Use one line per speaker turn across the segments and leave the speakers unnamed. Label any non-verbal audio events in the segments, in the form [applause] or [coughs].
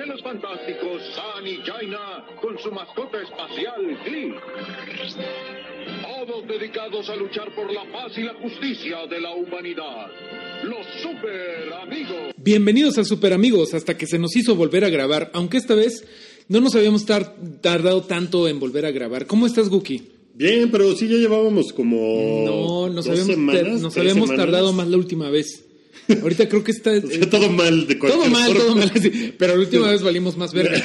Gemelos fantásticos San y Jaina con su mascota espacial Glee. Todos dedicados a luchar por la paz y la justicia de la humanidad. Los super amigos.
Bienvenidos a Super Amigos, hasta que se nos hizo volver a grabar, aunque esta vez no nos habíamos tar- tardado tanto en volver a grabar. ¿Cómo estás, Guki?
Bien, pero sí ya llevábamos como.
No, nos
dos
habíamos,
semanas,
nos habíamos
semanas.
tardado más la última vez. Ahorita creo que está... [laughs]
O sea, todo mal de cualquier
Todo mal,
forma.
todo mal, así. pero la última [laughs] vez valimos más verga.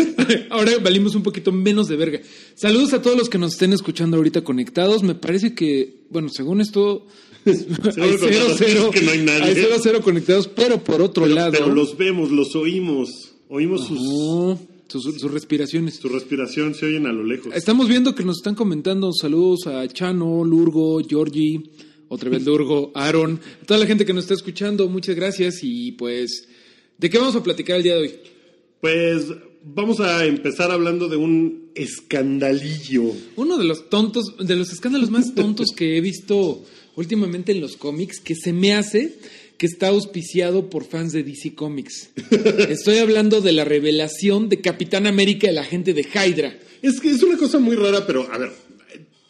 [laughs] Ahora valimos un poquito menos de verga. Saludos a todos los que nos estén escuchando ahorita conectados. Me parece que, bueno, según esto, hay cero, cero,
que no hay nadie.
hay cero, cero conectados, pero por otro
Pero,
lado,
pero los vemos, los oímos. Oímos sus,
sus respiraciones.
su respiración, se oyen a lo lejos.
Estamos viendo que nos están comentando saludos a Chano, Lurgo, Georgie, otra vez Aaron, toda la gente que nos está escuchando, muchas gracias y pues, ¿de qué vamos a platicar el día de hoy?
Pues vamos a empezar hablando de un escandalillo.
Uno de los tontos, de los escándalos más tontos que he visto últimamente en los cómics, que se me hace que está auspiciado por fans de DC Comics. [laughs] Estoy hablando de la revelación de Capitán América, el agente de Hydra.
Es que es una cosa muy rara, pero a ver,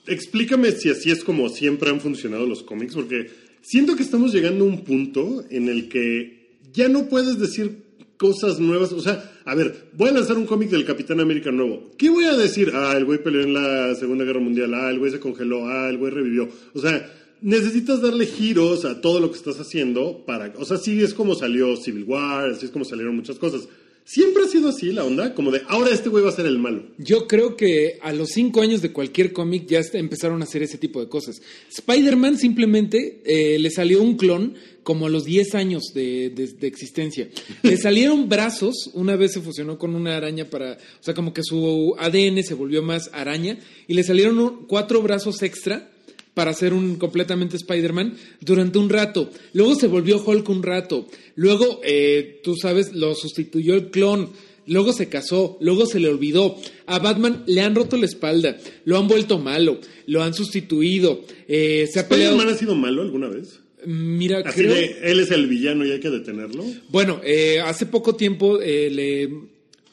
explícame si así es como siempre han funcionado los cómics, porque siento que estamos llegando a un punto en el que ya no puedes decir cosas nuevas. O sea, a ver, voy a lanzar un cómic del Capitán América nuevo. ¿Qué voy a decir? Ah, el güey peleó en la Segunda Guerra Mundial. Ah, el güey se congeló. Ah, el güey revivió. O sea, necesitas darle giros a todo lo que estás haciendo para... O sea, sí es como salió Civil War, así es como salieron muchas cosas. Siempre ha sido así la onda, como de ahora este güey va a ser el malo.
Yo creo que a los cinco años de cualquier cómic ya empezaron a hacer ese tipo de cosas. Spider-Man simplemente eh, le salió un clon como a los 10 años de, de- de existencia. Le [laughs] salieron brazos, una vez se fusionó con una araña para, o sea, como que su ADN se volvió más araña y le salieron cuatro brazos extra para hacer un completamente Spider-Man durante un rato. Luego se volvió Hulk un rato. Luego, eh, tú sabes, lo sustituyó el clon. Luego se casó, luego se le olvidó. A Batman le han roto la espalda, lo han vuelto malo, lo han sustituido. eh, se ha peleado.
¿Spider-Man ha sido malo alguna vez?
Mira,
Así
creo.
de, él es el villano y hay que detenerlo.
Bueno, eh, hace poco tiempo eh, le,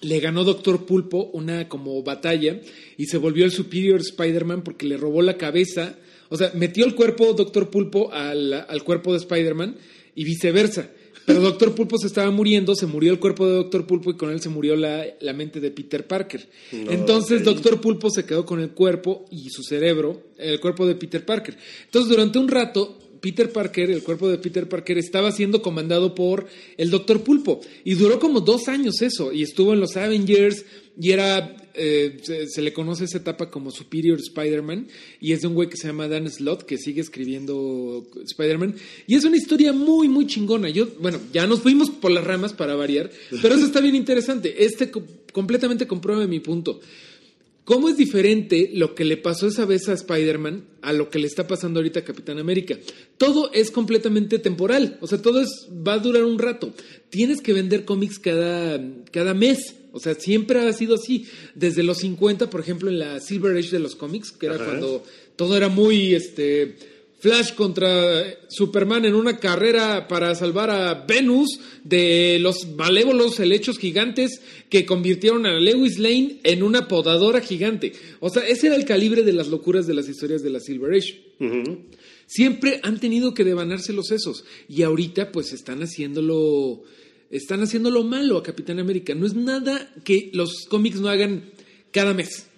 le ganó Doctor Pulpo una como batalla y se volvió el Superior Spider-Man porque le robó la cabeza. O sea, metió el cuerpo Doctor Pulpo al, al cuerpo de Spider-Man y viceversa. Pero Doctor Pulpo se estaba muriendo, se murió el cuerpo de Doctor Pulpo y con él se murió la, la mente de Peter Parker. Entonces. Doctor Pulpo se quedó con el cuerpo y su cerebro, el cuerpo de Peter Parker. Entonces durante un rato Peter Parker, el cuerpo de Peter Parker, estaba siendo comandado por el Doctor Pulpo. Y duró como dos años eso. Y estuvo en los Avengers. Y era. eh, se, se le conoce esa etapa como Superior Spider-Man. Y es de un güey que se llama Dan Slott, que sigue escribiendo Spider-Man. Y es una historia muy, muy chingona. Yo, bueno, ya nos fuimos por las ramas para variar. Pero eso está bien interesante. Este co- completamente comprueba mi punto. ¿Cómo es diferente lo que le pasó esa vez a Spider-Man a lo que le está pasando ahorita a Capitán América? Todo es completamente temporal, o sea, todo es, va a durar un rato. Tienes que vender cómics cada, cada mes, o sea, siempre ha sido así. Desde los 50, por ejemplo, en la Silver Age de los cómics, que era
Ajá.
cuando todo era muy, este, Flash contra Superman en una carrera para salvar a Venus de los malévolos helechos gigantes que convirtieron a Lewis Lane en una podadora gigante. O sea, ese era el calibre de las locuras de las historias de la Silver Age. Siempre han tenido que devanarse los sesos y ahorita pues están haciéndolo están haciéndolo malo a Capitán América. No es nada que los cómics no hagan cada mes.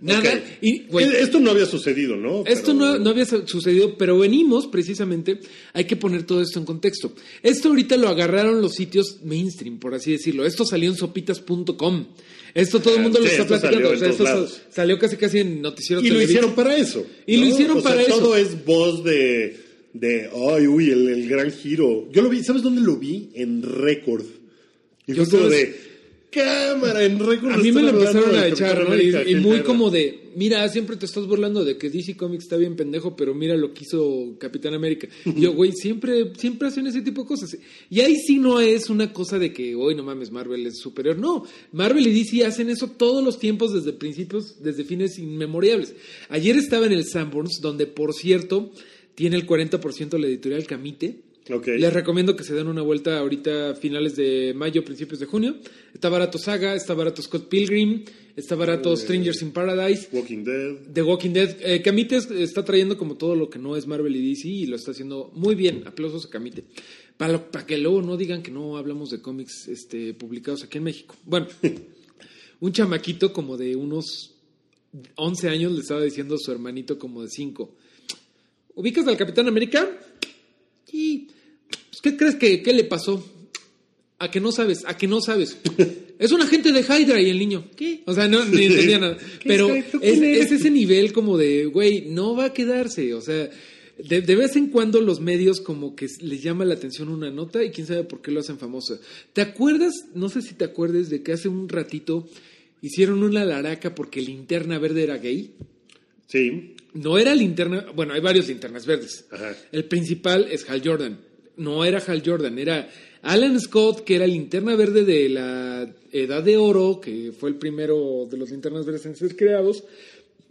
Nada. Y, güey,
Eh, Esto no había sucedido, ¿no?
esto no, no había su- sucedido, pero venimos precisamente, hay que poner todo esto en contexto. Esto ahorita lo agarraron los sitios mainstream, por así decirlo. Esto salió en sopitas.com. Esto todo el mundo lo está platicando.
salió
O sea, esto salió casi casi en noticiero
Y lo hicieron para eso.
Y lo hicieron
O sea,
para eso.
Todo es voz de de, ay, uy, el, el gran giro. Yo lo vi, ¿sabes dónde lo vi? En récord. Y
Yo
fue como
sabes-
de, cámara, en récord.
A mí me
hablando
empezaron a echar, ¿no?
América,
Y, muy como de, mira, siempre te estás burlando de que DC Comics está bien pendejo, pero mira lo que hizo Capitán América. Y [laughs] yo, güey, siempre, siempre hacen ese tipo de cosas. Y ahí sí no es una cosa de que, hoy no mames, Marvel es superior. No, Marvel y DC hacen eso todos los tiempos, desde principios, desde fines inmemorables. Ayer estaba en el Sanborns, donde, por cierto, tiene el 40% la editorial Camite. Les recomiendo que se den una vuelta ahorita finales de mayo, principios de junio. Está barato Saga, está barato Scott Pilgrim, está barato Strangers in Paradise,
Walking Dead.
The Walking Dead. Eh, Camite es- está trayendo como todo lo que no es Marvel y DC y lo está haciendo muy bien. Aplausos a Camite. Para, para que luego no digan que no hablamos de cómics este, publicados aquí en México. Bueno, [laughs] un chamaquito como de unos 11 años le estaba diciendo a su hermanito como de 5. ¿Ubicas al Capitán América? Sí. ¿Qué crees que qué le pasó? A que no sabes, a que no sabes. Es un agente de Hydra y el niño. ¿Qué? O sea, no ni entendía nada. [laughs] Pero
es
ese nivel como de, güey, no va a quedarse. O sea, de, de vez en cuando los medios como que les llama la atención una nota y quién sabe por qué lo hacen famosa. ¿Te acuerdas? No sé si te acuerdes de que hace un ratito hicieron una laraca porque Linterna Verde era gay.
Sí.
No era linterna, bueno, hay varios linternas verdes.
Ajá.
El principal es Hal Jordan. No era Hal Jordan, era Alan Scott, que era linterna verde de la Edad de Oro, que fue el primero de los linternas verdes en ser creados.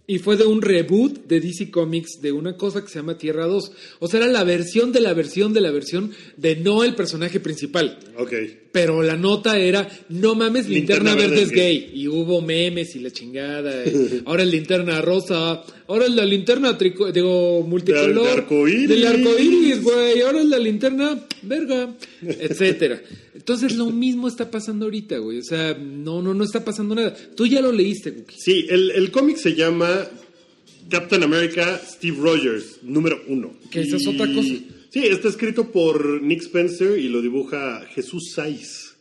Y fue de un reboot de DC Comics de una cosa que se llama Tierra 2. O sea, era la versión de la versión de la versión de no el personaje principal.
Ok.
Pero la nota era, no mames, linterna,
Linterna
verde,
verde
es gay. Y hubo memes y la chingada. y ahora es linterna rosa. Ahora es la linterna, trico- digo, multicolor.
De- de arcoíris.
Del arcoíris, güey. Ahora es la linterna, verga. Etcétera. Entonces lo mismo está pasando ahorita, güey. O sea, no, no, no está pasando nada. Tú ya lo leíste, Guki.
Sí, el, el cómic se llama Captain America Steve Rogers, número uno.
Que esa es otra cosa.
Sí, está escrito por Nick Spencer y lo dibuja Jesús Saiz.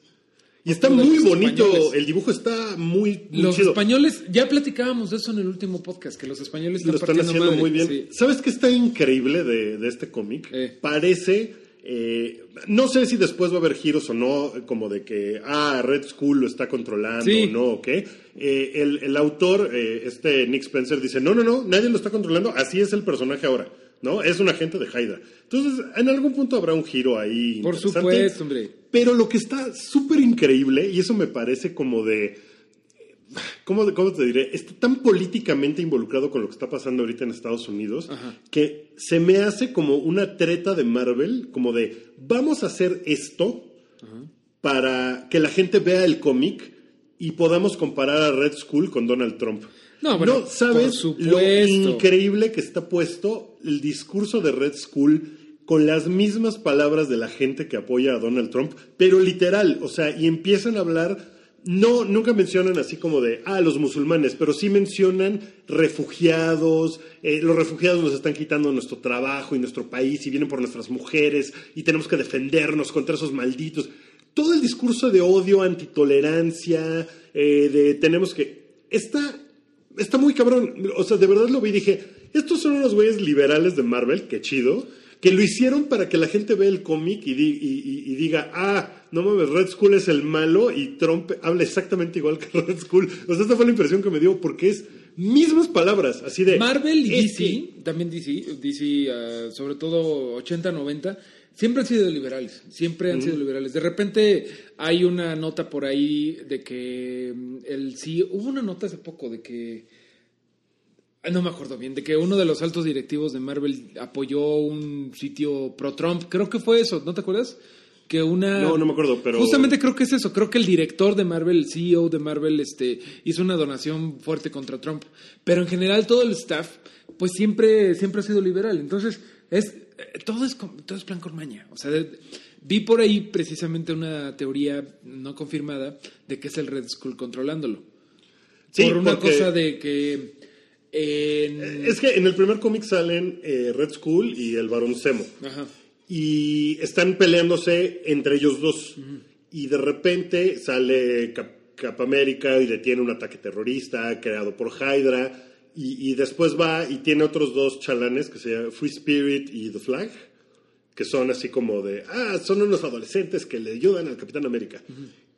Y está muy bonito,
españoles.
el dibujo está muy, muy
Los
chido.
españoles, ya platicábamos de eso en el último podcast, que los españoles
Lo
están
están
partiendo
haciendo
madre.
muy bien.
Sí.
¿Sabes qué está increíble de, de este cómic?
Eh.
Parece, eh, no sé si después va a haber giros o no, como de que, ah, Red Skull lo está controlando
Sí.
o no, o qué. Eh, el, el autor, eh, este Nick Spencer, dice, no, no, no, nadie lo está controlando, así es el personaje ahora. ¿No? Es un agente de Hydra. Entonces, en algún punto habrá un giro ahí.
Por supuesto, hombre.
Pero lo que está súper increíble, y eso me parece como de. ¿Cómo, ¿Cómo te diré? Está tan políticamente involucrado con lo que está pasando ahorita en Estados Unidos
Ajá.
que se me hace como una treta de Marvel, como de vamos a hacer esto para que la gente vea el cómic y podamos comparar a Red Skull con Donald Trump.
No, bueno,
no sabes
por
lo increíble que está puesto el discurso de Red Skull con las mismas palabras de la gente que apoya a Donald Trump, pero literal, o sea, y empiezan a hablar, no, nunca mencionan así como de, ah, los musulmanes, pero sí mencionan refugiados, eh, los refugiados nos están quitando nuestro trabajo y nuestro país y vienen por nuestras mujeres y tenemos que defendernos contra esos malditos. Todo el discurso de odio, antitolerancia, eh, de tenemos que... Está está muy cabrón. O sea, de verdad lo vi y dije, estos son unos güeyes liberales de Marvel, qué chido, que lo hicieron para que la gente vea el cómic y, di- y- y- y diga, ah, no mames, Red Skull es el malo y Trump habla exactamente igual que [laughs] Red Skull. O sea, esta fue la impresión que me dio porque es mismas palabras, así de...
Marvel y DC,
que-
también DC, DC ah, sobre todo 80, 90, siempre han sido liberales, siempre han sido liberales. De repente hay una nota por ahí de que mm, el sí, hubo una nota hace poco de que no me acuerdo bien, de que uno de los altos directivos de Marvel apoyó un sitio pro Trump, creo que fue eso, ¿no te acuerdas? Que una
No, no me acuerdo, pero-
Justamente creo que es eso, creo que el director de Marvel, el CEO de Marvel, este, hizo una donación fuerte contra Trump. Pero en general todo el staff, pues siempre, siempre ha sido liberal. Entonces, es, eh, todo es, todo es plan con maña. O sea, de- vi por ahí precisamente una teoría no confirmada de que es el Red Skull controlándolo.
Sí,
por una
porque-
cosa de que en-
Es que en el primer cómic salen eh, Red Skull y el Barón Zemo.
Ajá.
y están peleándose entre ellos dos. Y de repente sale Cap, Cap América y detiene un ataque terrorista creado por Hydra. Y, y después va y tiene otros dos chalanes que se llaman Free Spirit y The Flag. que son así como de, ah, son unos adolescentes que le ayudan al Capitán América.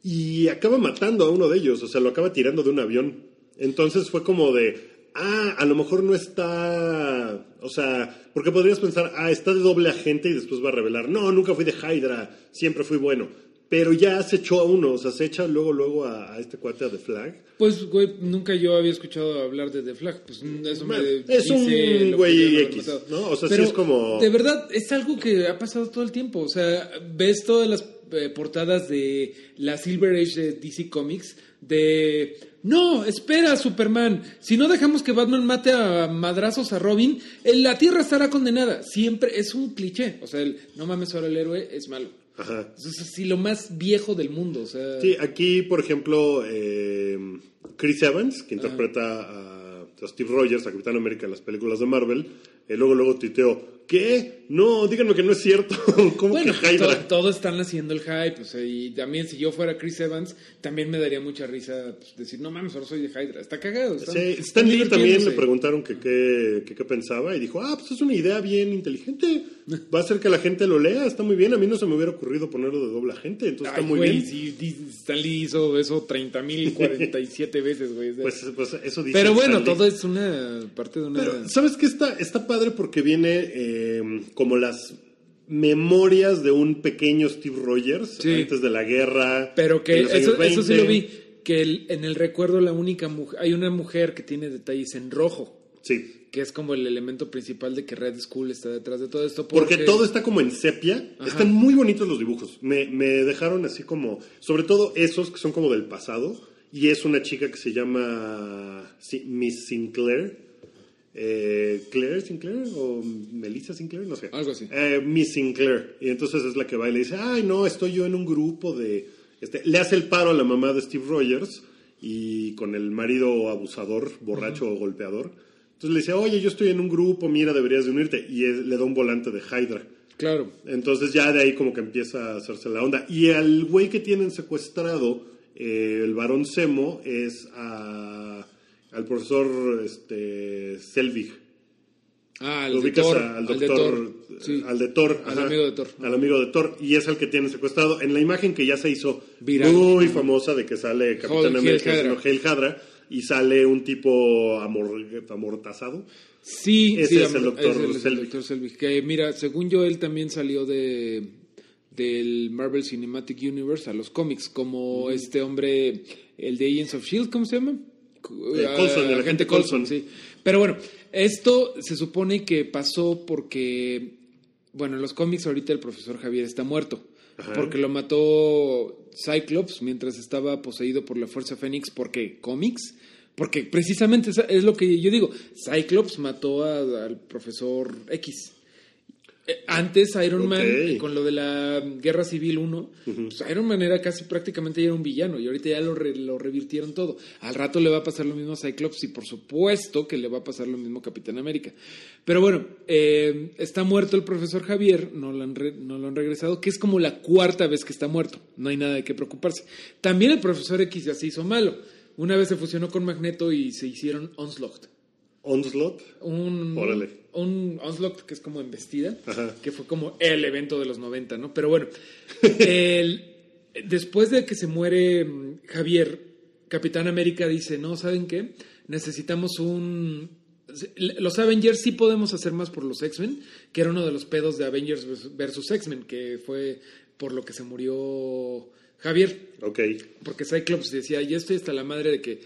Y acaba matando a uno de ellos, o sea, lo acaba tirando de un avión. Entonces fue como de, ah, a lo mejor no está, o sea, porque podrías pensar, ah, está de doble agente y después va a revelar, no, nunca fui de Hydra, siempre fui bueno. Pero ya se echó a uno, o sea, se echa luego, luego a, a este cuate a The Flag.
Pues, güey, nunca yo había escuchado hablar de The Flag. Pues eso
Bueno,
me
es un güey X. ¿no? O sea, sí es como-
De verdad, es algo que ha pasado todo el tiempo. O sea, ves todas las eh, portadas de la Silver Age de DC Comics de. No, espera, Superman. Si no dejamos que Batman mate a madrazos a Robin, eh, la Tierra estará condenada. Siempre es un cliché. O sea, el no mames, ahora el héroe es malo.
Ajá.
Es así lo más viejo del mundo. O sea,
Sí, aquí, por ejemplo, eh, Chris Evans, que interpreta a, a Steve Rogers, a Capitán América en las películas de Marvel, eh, luego, luego tuiteó, ¿qué? No, díganme que no es cierto. [laughs] ¿Cómo
Bueno,
que Hydra?
to- todos están haciendo el hype, o sea, y también si yo fuera Chris Evans, también me daría mucha risa pues, decir, no mames, ahora soy de Hydra, está cagado.
Sí, Stan Lee también le preguntaron que qué pensaba y dijo, ah, pues es una idea bien inteligente, va a hacer que la gente lo lea, está muy bien, a mí no se me hubiera ocurrido ponerlo de doble agente, entonces
Ay,
está muy
güey,
bien.
si Stan Lee hizo eso 30 mil 47 [laughs] veces, güey.
Pues, pues eso dice
Pero bueno, todo es una parte de una...
Pero, ¿sabes qué? Está, está padre porque viene eh, como las memorias de un pequeño Steve Rogers
Sí.
antes de la guerra.
Pero que eso, eso sí
20.
lo vi, que el- en el recuerdo la única mujer, hay una mujer que tiene detalles en rojo,
Sí.
Que es como el elemento principal de que Red School está detrás de todo esto.
Porque todo está como en sepia.
Ajá.
Están muy bonitos los dibujos. Me, me dejaron así como, sobre todo esos que son como del pasado. Y es una chica que se llama sí, Miss Sinclair. Eh, Claire Sinclair o Melissa Sinclair, no sé.
Algo así.
Eh, Miss Sinclair. Y entonces es la que va y le dice, ay, no, estoy yo en un grupo de... Este, le hace el paro a la mamá de Steve Rogers y con el marido abusador, borracho o golpeador. Entonces le dice, oye, yo estoy en un grupo, mira, deberías de unirte. Y él- le da un volante de Hydra.
Claro.
Entonces ya de ahí como que empieza a hacerse la onda. Y al güey que tienen secuestrado, eh, el varón Semo, es a- al profesor este, Selvig.
Ah, al de
ubicas
Thor.
a- al
al de
doctor,
Thor. Sí.
al de Thor,
Al
ajá,
amigo de Thor.
al amigo de Thor, y es el que tienen secuestrado. En la imagen que ya se hizo
Viral.
muy famosa de que sale Capitán haciendo Hail Hydra y sale un tipo amor- amortazado.
Sí,
Ese
sí,
es el doctor
es el- es el doctor Selvig. Que mira, según yo, él también salió de del Marvel Cinematic Universe a los cómics, como este hombre, el de Agents of Shield, ¿cómo se llama?
Eh, Coulson, el agente Coulson.
sí. Pero bueno, esto se supone que pasó porque, bueno, en los cómics ahorita el profesor Javier está muerto.
Ajá.
Porque lo mató Cyclops mientras estaba poseído por la Fuerza Fénix. ¿Por qué? ¿Cómics? Porque precisamente es- lo que yo digo. Cyclops mató al profesor X. Eh, Antes Iron Man,
Ok.
eh, con lo de la Guerra Civil 1, pues Iron Man era casi prácticamente ya era un villano y ahorita ya lo, re- lo revirtieron todo. Al rato le va a pasar lo mismo a Cyclops y por supuesto que le va a pasar lo mismo a Capitán América. Pero bueno, eh, está muerto el profesor Javier, no lo, han re- no lo han regresado, que es como la cuarta vez que está muerto. No hay nada de qué preocuparse. También el profesor X ya se hizo malo. Una vez se fusionó con Magneto y se hicieron Onslaught
Onslaught.
un,
Órale.
Un Onslaught que es como embestida,
Ajá.
que fue como el evento de los 90, ¿no? Pero bueno, [laughs] el- después de que se muere mm, Javier, Capitán América dice, no, ¿saben qué? Necesitamos un... Los Avengers sí podemos hacer más por los X-Men, que era uno de los pedos de Avengers versus X-Men, que fue por lo que se murió Javier.
Ok.
Porque Cyclops decía, ya estoy hasta la madre de que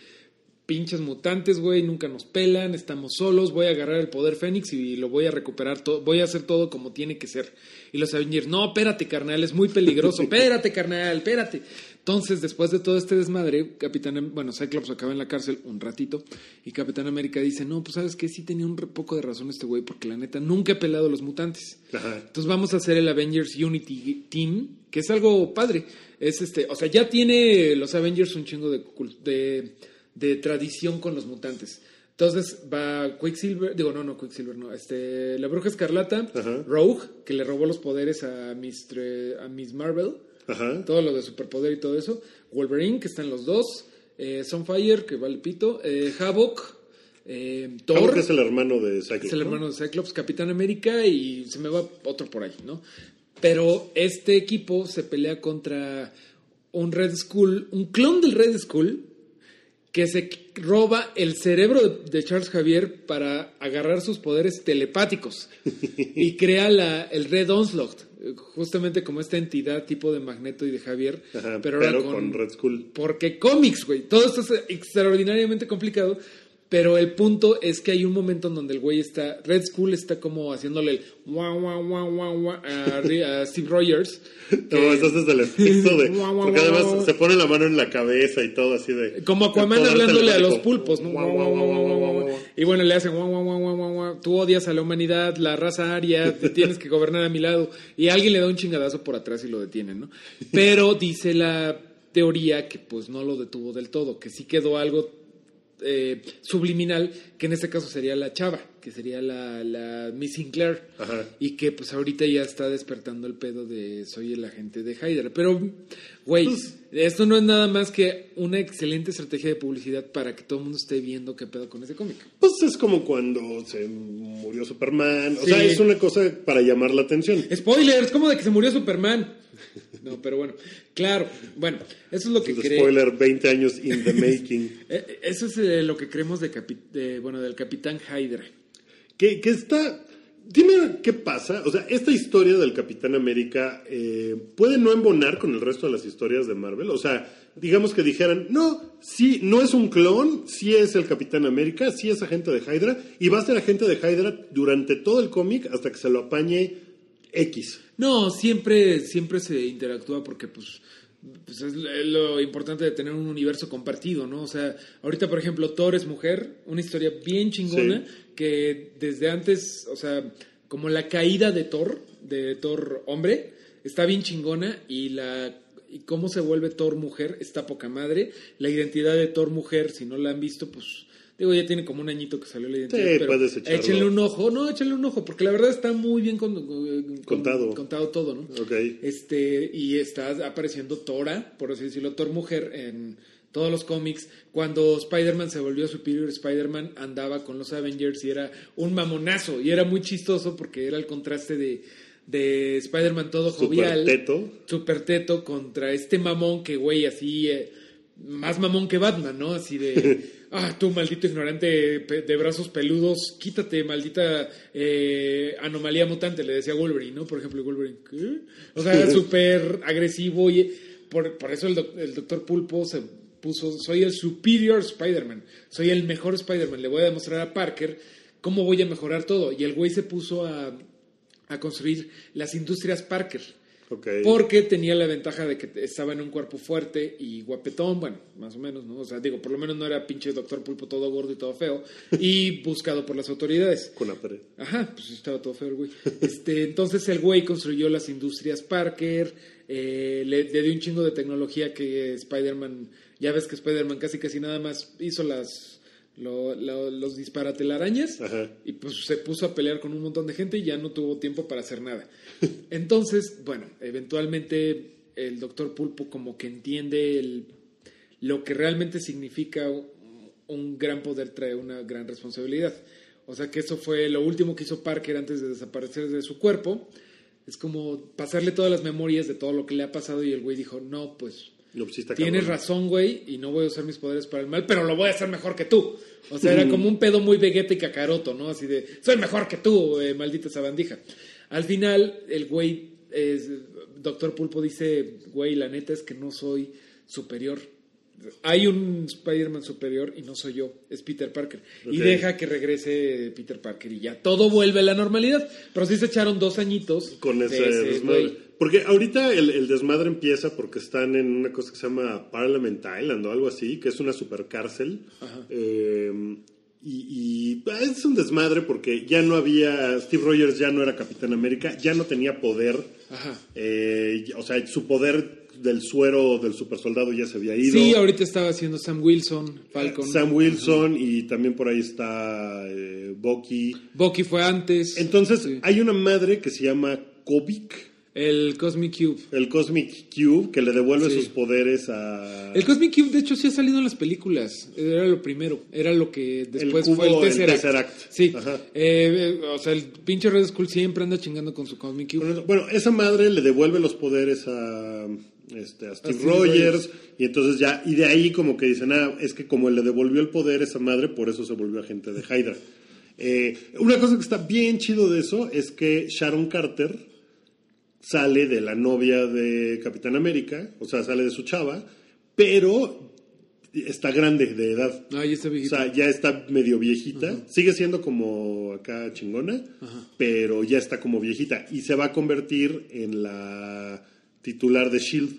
pinches mutantes, güey, nunca nos pelan, estamos solos, voy a agarrar el poder Fénix y lo voy a recuperar todo, voy a hacer todo como tiene que ser. Y los Avengers, no, espérate, carnal, es muy peligroso, [laughs] espérate, carnal, espérate. Entonces, después de todo este desmadre, Capitán, bueno, Cyclops acaba en la cárcel un ratito y Capitán América dice, no, pues sabes que sí tenía un poco de razón este güey, porque la neta nunca he pelado a los mutantes.
Ajá.
Entonces vamos a hacer el Avengers Unity Team, que es algo padre. Es este, o sea, ya tiene los Avengers un chingo de, de, de tradición con los mutantes. Entonces va Quicksilver, digo, no, no, Quicksilver, no, este, la Bruja Escarlata,
Ajá.
Rogue, que le robó los poderes a Miss, a Miss Marvel,
Ajá.
todo lo de superpoder y todo eso, Wolverine, que están los dos, eh, Sunfire, que vale pito, eh, Havoc, eh, Thor.
es el hermano de Cyclops.
Es el
¿no?
hermano de Cyclops, Capitán América y se me va otro por ahí, ¿no? Pero este equipo se pelea contra un Red Skull, un clon del Red Skull que se roba el cerebro de, Charles Javier para agarrar sus poderes telepáticos [laughs] y crea la, el Red Onslaught, justamente como esta entidad tipo de Magneto y de Javier,
Ajá,
pero,
pero,
ahora
con... Red Skull.
porque cómics, güey. Todo esto es extraordinariamente complicado. Pero el punto es que hay un momento en donde el güey está. Red Skull está como haciéndole el guau, guau, guau, guau, a, Steve Rogers.
No, eso es el efecto de... Porque además se pone la mano en la cabeza y todo así de...
Como Aquaman hablándole a los pulpos, ¿no? Y bueno, le hacen guau, guau, guau, guau, guau. Tú odias a la humanidad, la raza aria, te tienes que gobernar a mi lado. Y alguien le da un chingadazo por atrás y lo detienen, ¿no? Pero dice la teoría que pues no lo detuvo del todo, que sí quedó algo eh, subliminal, que en este caso sería la chava, que sería la, la Miss Sinclair,
Ajá.
y que pues ahorita ya está despertando el pedo de soy el agente de Hydra. Pero, güey,
Pues-
esto no es nada más que una excelente estrategia de publicidad para que todo el mundo esté viendo qué pedo con ese cómic.
Pues es como cuando se murió Superman. O
Sí.
sea, es una cosa para llamar la atención.
Spoilers, ¿cómo de que se murió Superman? No, pero bueno, claro, bueno, eso es lo que
El
cree.
spoiler, 20 años in the [laughs] making.
Eh, Eso es eh, lo que creemos de, de, bueno, del Capitán Hydra.
que, que está... Dime qué pasa. O sea, esta historia del Capitán América eh, puede no embonar con el resto de las historias de Marvel. O sea, digamos que dijeran, no, sí, no es un clon, sí es el Capitán América, sí es agente de Hydra, y va a ser agente de Hydra durante todo el cómic hasta que se lo apañe X.
No, siempre, siempre se interactúa porque, pues, pues es lo- importante de tener un universo compartido, ¿no? O sea, ahorita, por ejemplo, Thor es mujer, una historia bien chingona
Sí.
que desde antes, o sea, como la caída de Thor, de Thor hombre, está bien chingona y la y cómo se vuelve Thor mujer está poca madre. La identidad de Thor mujer, si no la han visto, pues digo, ya tiene como un añito que salió la identidad,
Sí,
pero
puedes echarlo.
échenle un ojo, no, échenle un ojo, porque la verdad está muy bien con- con-
Contado.
contado todo, ¿no?
Ok.
Este, y está apareciendo Tora, por así decirlo, Thor mujer en todos los cómics. Cuando Spider-Man se volvió Superior Spider-Man, andaba con los Avengers y era un mamonazo. Y era muy chistoso porque era el contraste de, de Spider-Man todo
Super
jovial.
teto.
Super teto contra este mamón que, güey, así. eh, más mamón que Batman, ¿no? Así de. [laughs] Ah, tú maldito ignorante de brazos peludos, quítate, maldita eh, anomalía mutante, le decía Wolverine, ¿no? Por ejemplo, Wolverine, ¿qué? O sea, era súper agresivo y por, por eso el, doc- el doctor Pulpo se puso, soy el superior Spider-Man, soy el mejor Spider-Man, le voy a demostrar a Parker cómo voy a mejorar todo. Y el güey se puso a, a construir las industrias Parker. Porque tenía la ventaja de que estaba en un cuerpo fuerte y guapetón, bueno, más o menos, ¿no? O sea, digo, por lo menos no era pinche doctor pulpo todo gordo y todo feo y [laughs] buscado por las autoridades.
Con la pared.
Ajá, pues estaba todo feo el güey. Este, entonces el güey construyó las industrias Parker, eh, le, le dio un chingo de tecnología que Spider-Man, ya ves que Spider-Man casi casi nada más hizo las lo- lo- los disparatelarañas
Ajá.
y pues se puso a pelear con un montón de gente y ya no tuvo tiempo para hacer nada. [laughs] Entonces, bueno, eventualmente el doctor Pulpo como que entiende el- lo que realmente significa un, un gran poder trae una gran responsabilidad. O sea que eso fue lo último que hizo Parker antes de desaparecer de su cuerpo. Es como pasarle todas las memorias de todo lo que le ha pasado y el güey dijo, no, pues
No, pues sí está
Tienes
cabrón.
razón, güey, y no voy a usar mis poderes para el mal, pero lo voy a hacer mejor que tú. O sea, era [laughs] como un pedo muy Vegeta y Kakaroto, ¿no? Así de, soy mejor que tú, eh, maldita sabandija. Al final, el güey, Doctor Pulpo dice, güey, la neta es que no soy superior. Hay un Spider-Man superior y no soy yo, es Peter Parker. Y deja que regrese Peter Parker y ya todo vuelve a la normalidad. Pero sí se echaron dos añitos
Con ese
güey.
Porque ahorita el, el desmadre empieza porque están en una cosa que se llama Parliament Island o algo así, que es una supercárcel. Eh, y, y, ah, es un desmadre porque ya no había, Steve Rogers ya no era Capitán América, ya no tenía poder.
Ajá.
Eh, o sea, su poder del suero del supersoldado ya se había ido.
Sí, ahorita estaba haciendo Sam Wilson, Falcon.
Sam Wilson y también por ahí está eh, Bucky.
Bucky fue antes.
Entonces,
Sí.
hay una madre que se llama Kovic.
El Cosmic Cube.
El Cosmic Cube que le devuelve
Sí.
sus poderes a...
El Cosmic Cube, de hecho, sí ha salido en las películas. Era lo primero. Era lo que después
cubo,
fue el
el
Tesseract. Sí. Eh, o sea, el pinche Red Skull siempre anda chingando con su Cosmic Cube.
Bueno, esa madre le devuelve los poderes a, este, a Steve,
Steve
Rogers,
Rogers.
y entonces ya, y de ahí como que dicen, ah, es que como le devolvió el poder esa madre, por eso se volvió agente de Hydra. Eh, una cosa que está bien chido de eso es que Sharon Carter sale de la novia de Capitán América, o sea, sale de su chava, pero está grande de edad.
Ah, ya está
O
viejito.
sea, ya está medio viejita. Sigue siendo como acá chingona, pero ya está como viejita. Y se va a convertir en la titular de Shield,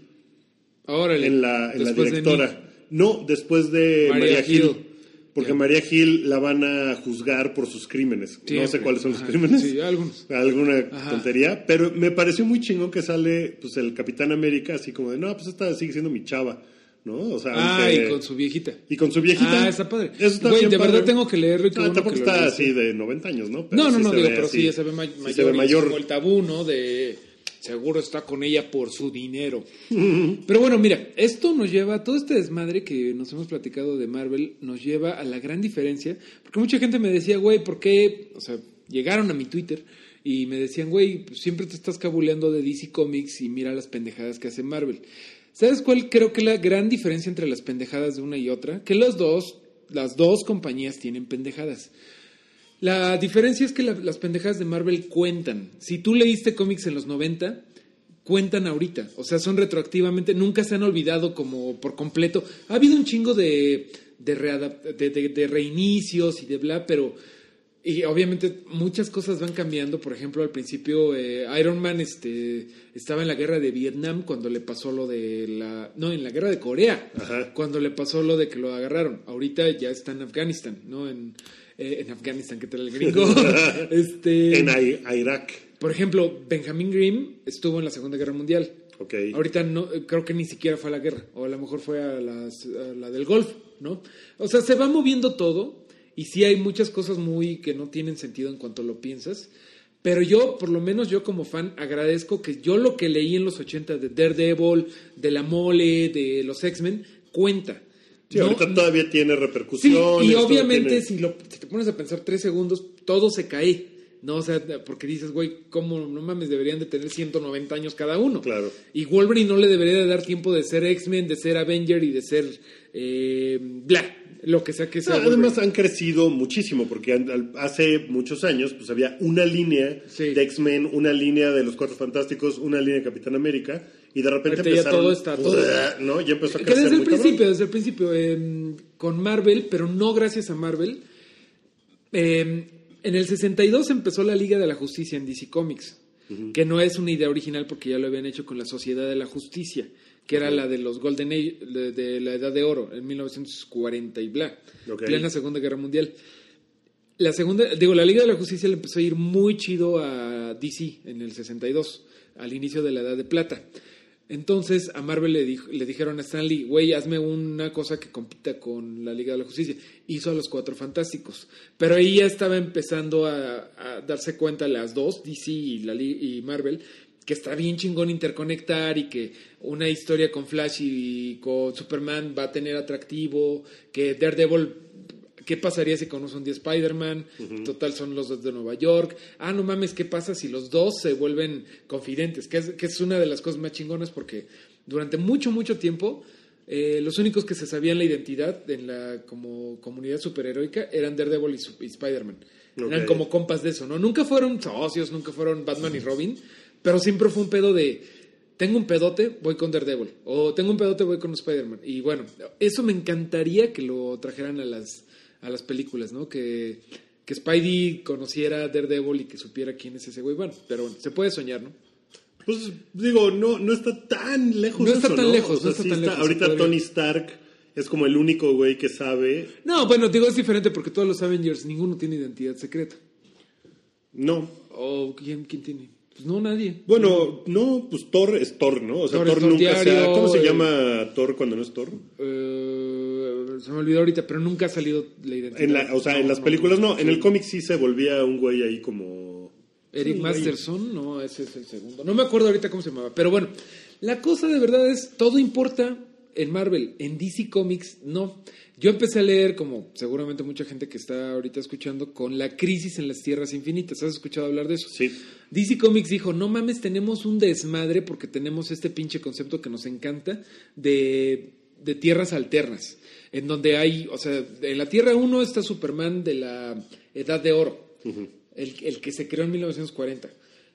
Órale.
en la, en la
de
directora. No, después de
María
María. Hill. Porque. María Hill la van a juzgar por sus crímenes. No sé cuáles son los
Ajá.
crímenes.
Sí, algunos.
Alguna
Ajá.
tontería. Pero me pareció muy chingón que sale pues el Capitán América así como de, no, pues esta sigue siendo mi chava. ¿No? O sea,
Ah, y con su viejita.
y con su viejita.
Ah, está padre.
Eso está
Güey,
bien
de
padre.
verdad tengo que leerlo y
Ah, tampoco
que
está así de 90 años, ¿no?
no, no,
sí
no, digo, pero
así.
sí, ya se ve
Sí
mayor.
se ve mayor.
como el tabú, ¿no? De seguro está con ella por su dinero. Pero bueno, mira, esto nos lleva, todo este desmadre que nos hemos platicado de Marvel, nos lleva a la gran diferencia, porque mucha gente me decía, güey, ¿por qué? O sea, llegaron a mi Twitter y me decían, güey, siempre te estás cabuleando de DC Comics y mira las pendejadas que hace Marvel. ¿Sabes cuál creo que es la gran diferencia entre las pendejadas de una y otra? Que los dos, las dos compañías tienen pendejadas. La diferencia es que la- las pendejadas de Marvel cuentan. Si tú leíste cómics en los 90, cuentan ahorita. O sea, son retroactivamente, nunca se han olvidado como por completo. Ha habido un chingo de, de, de- de- de reinicios y de bla, pero... Y obviamente muchas cosas van cambiando. Por ejemplo, al principio eh, Iron Man este, estaba en la guerra de Vietnam cuando le pasó lo de la... No, en la guerra de Corea.
Ajá.
Cuando le pasó lo de que lo agarraron. Ahorita ya está en Afganistán, ¿no? En, eh, en Afganistán, ¿qué tal el [laughs] gringo? este,
En I- Irak.
por ejemplo, Benjamin Grimm estuvo en la Segunda Guerra Mundial.
Ok.
Ahorita no, eh, creo que ni siquiera fue a la guerra, o a lo mejor fue a, las- a la del Golfo, ¿no? O sea, se va moviendo todo y sí hay muchas cosas muy que no tienen sentido en cuanto lo piensas, pero yo, por lo menos yo como fan, agradezco que yo lo que leí en los 80 de Daredevil, de la Mole, de los X-Men, cuenta.
Sí,
No-
ahorita todavía tiene
Sí,
repercusiones.
y
todo
obviamente
tiene-
si, lo, si te pones a pensar tres segundos, todo se cae. No, o sea, porque dices, güey, ¿cómo no mames? Deberían de tener 190 años cada uno.
Claro.
Y Wolverine no le debería de dar tiempo de ser X-Men, de ser Avenger y de ser eh, bla, lo que sea que sea.
Ah, además han crecido muchísimo porque hace muchos años pues había una línea
Sí.
de X-Men, una línea de los Cuatro Fantásticos, una línea de Capitán América y de repente
Ahorita ya
empezaron,
todo está- todo-
¿no? Ya empezó a
Que desde el
cabrón.
principio, desde el principio, eh, con Marvel, pero no gracias a Marvel. eh, en el 62 empezó la Liga de la Justicia en DC Comics, que no es una idea original porque ya lo habían hecho con la Sociedad de la Justicia, que era la de los Golden Age, de, de la Edad de Oro, en 1940 y bla,
Ok.
plena Segunda Guerra Mundial. La segunda, digo, la Liga de la Justicia le empezó a ir muy chido a DC en el 62, al inicio de la Edad de Plata. Entonces a Marvel le, dijo- le dijeron a Stanley, güey, hazme una cosa que compita con la Liga de la Justicia. Hizo a los Cuatro Fantásticos. Pero ahí ya estaba empezando a, darse cuenta las dos, DC y, la, y Marvel, que está bien chingón interconectar y que una historia con Flash y con Superman va a tener atractivo, que Daredevil ¿Qué pasaría si conoce un día Spider-Man? Total, son los dos de Nueva York. Ah, no mames, ¿qué pasa si los dos se vuelven confidentes? Que es, que es una de las cosas más chingonas porque durante mucho, mucho tiempo eh, los únicos que se sabían la identidad en la como comunidad superheroica eran Daredevil y, y Spider-Man. Eran como compas de eso, ¿no? Nunca fueron socios, nunca fueron Batman y Robin, pero siempre fue un pedo de tengo un pedote, voy con Daredevil. O tengo un pedote, voy con Spider-Man. Y bueno, eso me encantaría que lo trajeran a las, a las películas, ¿no? Que, que Spidey conociera a Daredevil y que supiera quién es ese güey. Bueno, pero bueno, se puede soñar, ¿no?
Pues digo, no, no está tan lejos.
No está
eso,
tan lejos,
O sea,
no está
sí
tan lejos,
Ahorita
todavía.
Tony Stark es como el único güey que sabe.
No, bueno, digo, es diferente porque todos los Avengers, ninguno tiene identidad secreta.
No.
¿O quién, quién tiene? Pues no, nadie.
Bueno, no, pues Thor es Thor, ¿no? O sea,
Thor
Thor,
es Thor
nunca se ha- ¿Cómo se
eh.
llama Thor cuando no es Thor?
Eh, se me olvidó ahorita, pero nunca ha salido la identidad.
En la, o sea, en las
no,
películas no, en
sí.
el cómic sí se volvía un güey ahí como
Eric
Sí,
Masterson, no, ese es el segundo. No me acuerdo ahorita cómo se llamaba, pero bueno, la cosa de verdad es, todo importa en Marvel, en DC Comics no. Yo empecé a leer, como seguramente mucha gente que está ahorita escuchando, con la crisis en las tierras infinitas. ¿Has escuchado hablar de eso?
Sí.
DC Comics dijo, no mames, tenemos un desmadre porque tenemos este pinche concepto que nos encanta de, de tierras alternas, en donde hay, o sea, en la Tierra 1 está Superman de la Edad de Oro, el, el que se creó en 1940.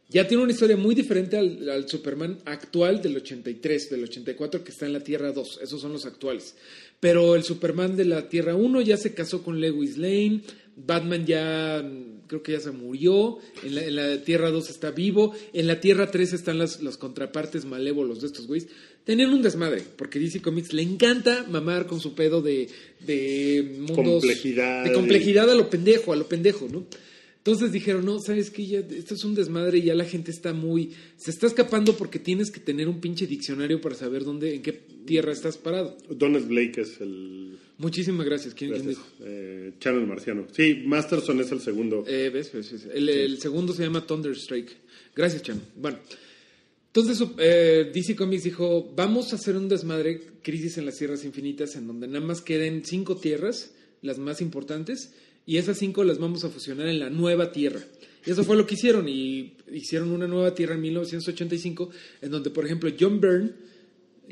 Ya tiene una historia muy diferente al, al Superman actual del 83, del 84, que está en la Tierra 2. Esos son los actuales. Pero el Superman de la Tierra 1 ya se casó con Lewis Lane. Batman ya mm, creo que ya se murió. En la, en la Tierra 2 está vivo. En la Tierra 3 están las, las contrapartes malévolos de estos güeyes. Tenían un desmadre, porque DC Comics le encanta mamar con su pedo de, de mundos.
Complejidad.
De complejidad a lo pendejo, a lo pendejo, ¿no? Entonces dijeron, no, ¿sabes qué? Ya, esto es un desmadre y ya la gente está muy... Se está escapando porque tienes que tener un pinche diccionario para saber dónde, en qué tierra estás parado.
Donald Blake es el.
Muchísimas gracias. ¿Quién, quién
gracias,
dijo?
eh, Channel Marciano. Sí, Masterson es el segundo.
Eh, ¿ves? ¿Ves? ¿Ves? El, el segundo se llama Thunderstrike. Gracias, Chano. Bueno, entonces eh, DC Comics dijo, vamos a hacer un desmadre, Crisis en las Tierras Infinitas, en donde nada más queden cinco tierras, las más importantes, y esas cinco las vamos a fusionar en la nueva Tierra. Y eso fue lo que hicieron, y hicieron una nueva Tierra en 1985, en donde, por ejemplo, John Byrne,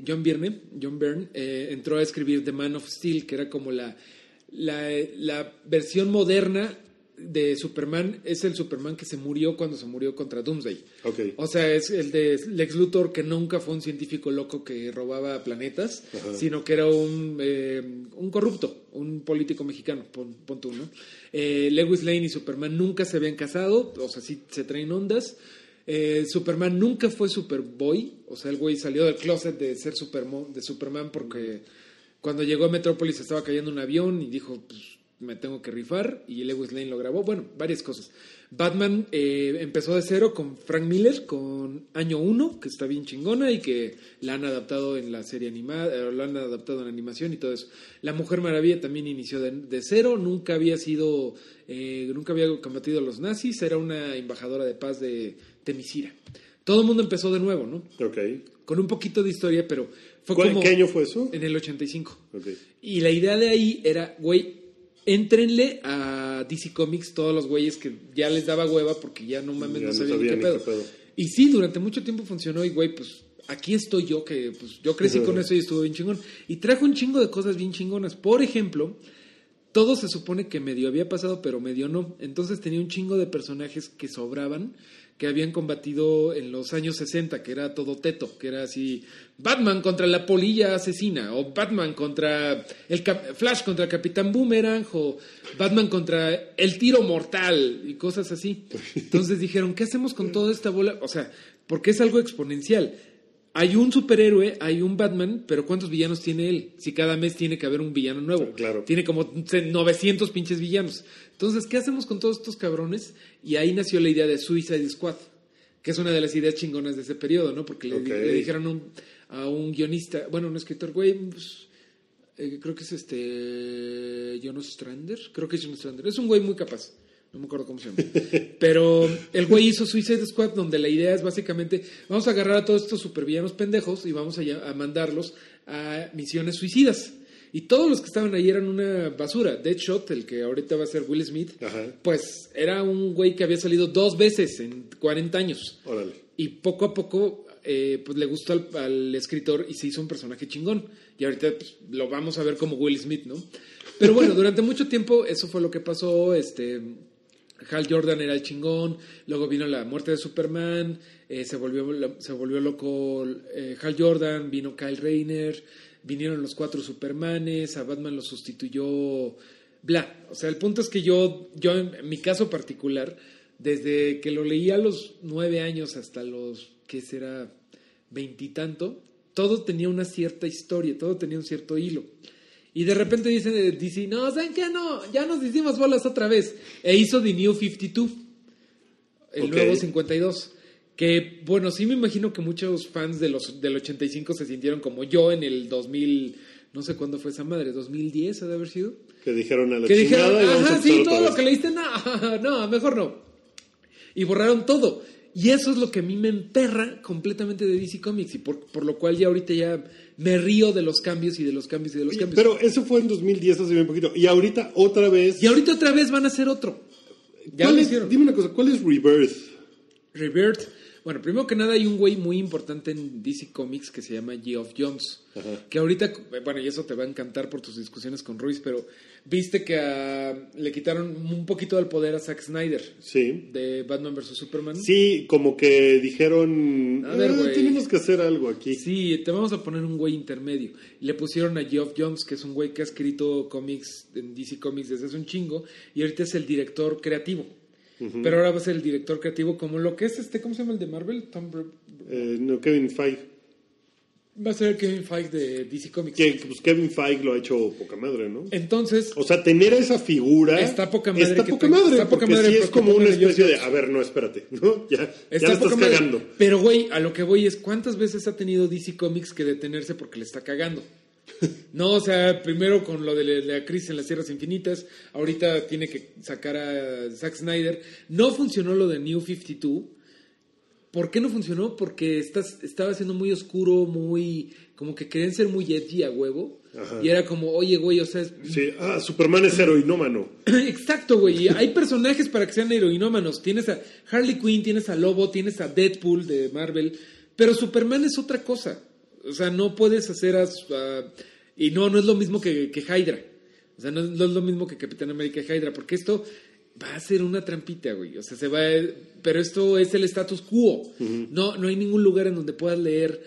John Byrne, John Byrne eh, entró a escribir The Man of Steel, que era como la, la, la versión moderna de Superman, es el Superman que se murió cuando se murió contra Doomsday.
Ok.
O sea, es el de Lex Luthor, que nunca fue un científico loco que robaba planetas,
Ajá.
sino que era un, eh, un corrupto, un político mexicano, pon, pon tú, ¿no? Eh, Lewis Lane y Superman nunca se habían casado, o sea, sí se traen ondas. Eh, Superman nunca fue Superboy, o sea, el güey salió del closet de ser Supermo- de Superman porque cuando llegó a Metrópolis estaba cayendo un avión y dijo, pues me tengo que rifar, y Lewis Lane lo grabó. Bueno, varias cosas. Batman eh, empezó de cero con Frank Miller, con Año 1, que está bien chingona y que la han adaptado en la serie animada, eh, lo han adaptado en animación y todo eso. La Mujer Maravilla también inició de, de cero, nunca había sido, eh, nunca había combatido a los nazis, era una embajadora de paz de Temisira. Todo el mundo empezó de nuevo, ¿no?
Ok.
Con un poquito de historia, pero fue
¿Cuál-
como...
¿Qué año fue eso?
En el 85.
Ok.
Y la idea de ahí era, güey, éntrenle a DC Comics todos los güeyes que ya les daba hueva porque ya no mames,
Ya
no sabían ni qué pedo.
pedo.
Y sí, durante mucho tiempo funcionó y, güey, pues aquí estoy yo, que pues yo crecí con eso y estuvo bien chingón. Y trajo un chingo de cosas bien chingonas. Por ejemplo, todo se supone que medio había pasado, pero medio no. Entonces tenía un chingo de personajes que sobraban, que habían combatido en los años 60, que era todo teto, que era así, Batman contra la polilla asesina, o Batman contra el Cap- Flash contra el Capitán Boomerang, o Batman contra el tiro mortal, y cosas así. [laughs] Entonces dijeron, ¿qué hacemos con toda esta bola? O sea, porque es algo exponencial. Hay un superhéroe, hay un Batman, pero ¿cuántos villanos tiene él? Si cada mes tiene que haber un villano nuevo.
Claro.
Tiene como 900 pinches villanos. Entonces, ¿qué hacemos con todos estos cabrones? Y ahí nació la idea de Suicide Squad, que es una de las ideas chingonas de ese periodo, ¿no? Porque le, dijeron a un, a un guionista, bueno, un escritor, güey, pues, eh, creo que es este Jonas Strander, creo que es Jonas Strander, es un güey muy capaz, no me acuerdo cómo se llama, pero el güey hizo Suicide Squad donde la idea es básicamente, vamos a agarrar a todos estos supervillanos pendejos y vamos a, mandarlos a misiones suicidas. Y todos los que estaban ahí eran una basura. Deadshot, el que ahorita va a ser Will Smith,
Ajá.
pues era un güey que había salido dos veces en 40 años.
Órale.
Y poco a poco, eh, pues le gustó al, al escritor y se hizo un personaje chingón. Y ahorita pues, lo vamos a ver como Will Smith, ¿no? Pero bueno, durante mucho tiempo eso fue lo que pasó. Este, Hal Jordan era el chingón. Luego vino la muerte de Superman. eh, se, volvió, se volvió loco eh, Hal Jordan. Vino Kyle Rayner. Vinieron los cuatro Supermanes. A Batman lo sustituyó. Bla. O sea, el punto es que yo, yo en mi caso particular, desde que lo leí a los nueve años hasta los, ¿qué será? Veintitanto, todo tenía una cierta historia, todo tenía un cierto hilo. Y de repente dice DC, no, ¿saben qué? No, ya nos hicimos bolas otra vez. E hizo The New 52, el
Ok.
nuevo 52. Que, bueno, sí me imagino que muchos fans de los, del 85 se sintieron como yo en el 2000, no sé cuándo fue esa madre, 2010 ha de haber sido.
Que dijeron a la
Que dijeron,
y vamos
ajá, sí, todo
vez".
lo que leíste, no, [laughs] no, mejor no. Y borraron todo. Y eso es lo que a mí me emperra completamente de DC Comics y por, por lo cual ya ahorita ya me río de los cambios y de los cambios y de los cambios.
Pero eso fue en 2010, hace bien poquito. Y ahorita otra vez...
y ahorita otra vez van a hacer otro. Ya
¿Cuál
lo
es-
hicieron.
dime una cosa, ¿cuál es Rebirth?
Rebirth. Bueno, primero que nada hay un güey muy importante en DC Comics que se llama Geoff Jones.
Ajá.
Que ahorita, bueno, y eso te va a encantar por tus discusiones con Ruiz, pero viste que a- le quitaron un poquito del poder a Zack Snyder
Sí.
de Batman vs. Superman.
Sí, como que dijeron,
A ver,
"Ah,
güey".
tenemos que hacer algo aquí.
Sí, te vamos a poner un güey intermedio. Le pusieron a Geoff Jones, que es un güey que ha escrito cómics en DC Comics desde hace un chingo, y ahorita es el director creativo. Pero ahora va a ser el director creativo como lo que es este, ¿cómo se llama el de Marvel? Tom Br-
Eh, no, Kevin Feige.
Va a ser el Kevin Feige de DC Comics.
Que pues, Kevin Feige lo ha hecho poca madre, ¿no?
Entonces,
O sea, tener esa figura.
Está poca madre
Está
que
poca madre.
está poca
porque
madre
sí es como una especie de. A ver, no, espérate. [laughs] ¿no? Ya, ya
está
le estás
poca madre.
cagando.
Pero, güey, a lo que voy es cuántas veces ha tenido DC Comics que detenerse porque le está cagando. No, o sea, primero con lo de la, la crisis en las Tierras Infinitas, ahorita tiene que sacar a Zack Snyder. No funcionó lo de New 52. ¿Por qué no funcionó? Porque estás, estaba siendo muy oscuro, muy... como que querían ser muy edgy a huevo.
Ajá.
Y era como, oye, güey, o sea, es-
Sí, ah, Superman es heroinómano. [laughs]
Exacto, güey. y Hay personajes para que sean heroinómanos. Tienes a Harley Quinn, tienes a Lobo, tienes a Deadpool de Marvel. Pero Superman es otra cosa. O sea, no puedes hacer a... su- a- y no, no es lo mismo que, que Hydra. O sea, no es, no es lo mismo que Capitán América y Hydra. Porque esto va a ser una trampita, güey. O sea, se va... a- pero esto es el status quo. no, no hay ningún lugar en donde puedas leer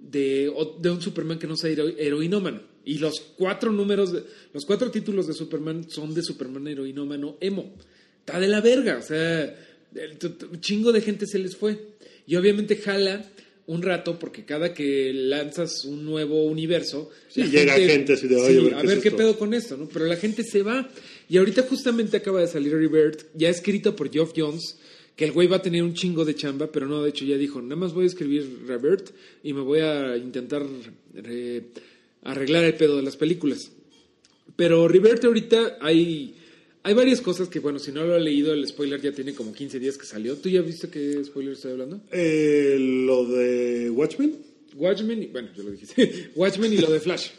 de, de un Superman que no sea hero- heroinómano. Y los cuatro números, de- los cuatro títulos de Superman son de Superman heroinómano emo. Está de la verga, o sea, el chingo de gente se les fue. Y obviamente jala un rato porque cada que lanzas un nuevo universo,
Sí, llega gente así de, "Oye,
Sí,
a ver,
a
¿qué
ver
es
qué
esto?"
pedo con esto, ¿no? Pero la gente se va. Y ahorita justamente acaba de salir Rebirth, ya escrito por Geoff Jones, que el güey va a tener un chingo de chamba, pero no, de hecho ya dijo, nada más voy a escribir Rebirth y me voy a intentar eh, arreglar el pedo de las películas. Pero Rebirth ahorita hay, hay varias cosas que, bueno, si no lo ha leído, el spoiler ya tiene como 15 días que salió. ¿Tú ya viste qué spoiler estoy hablando?
Eh, lo de Watchmen.
Watchmen, y, bueno, yo lo dijiste, [laughs] Watchmen y lo de Flash.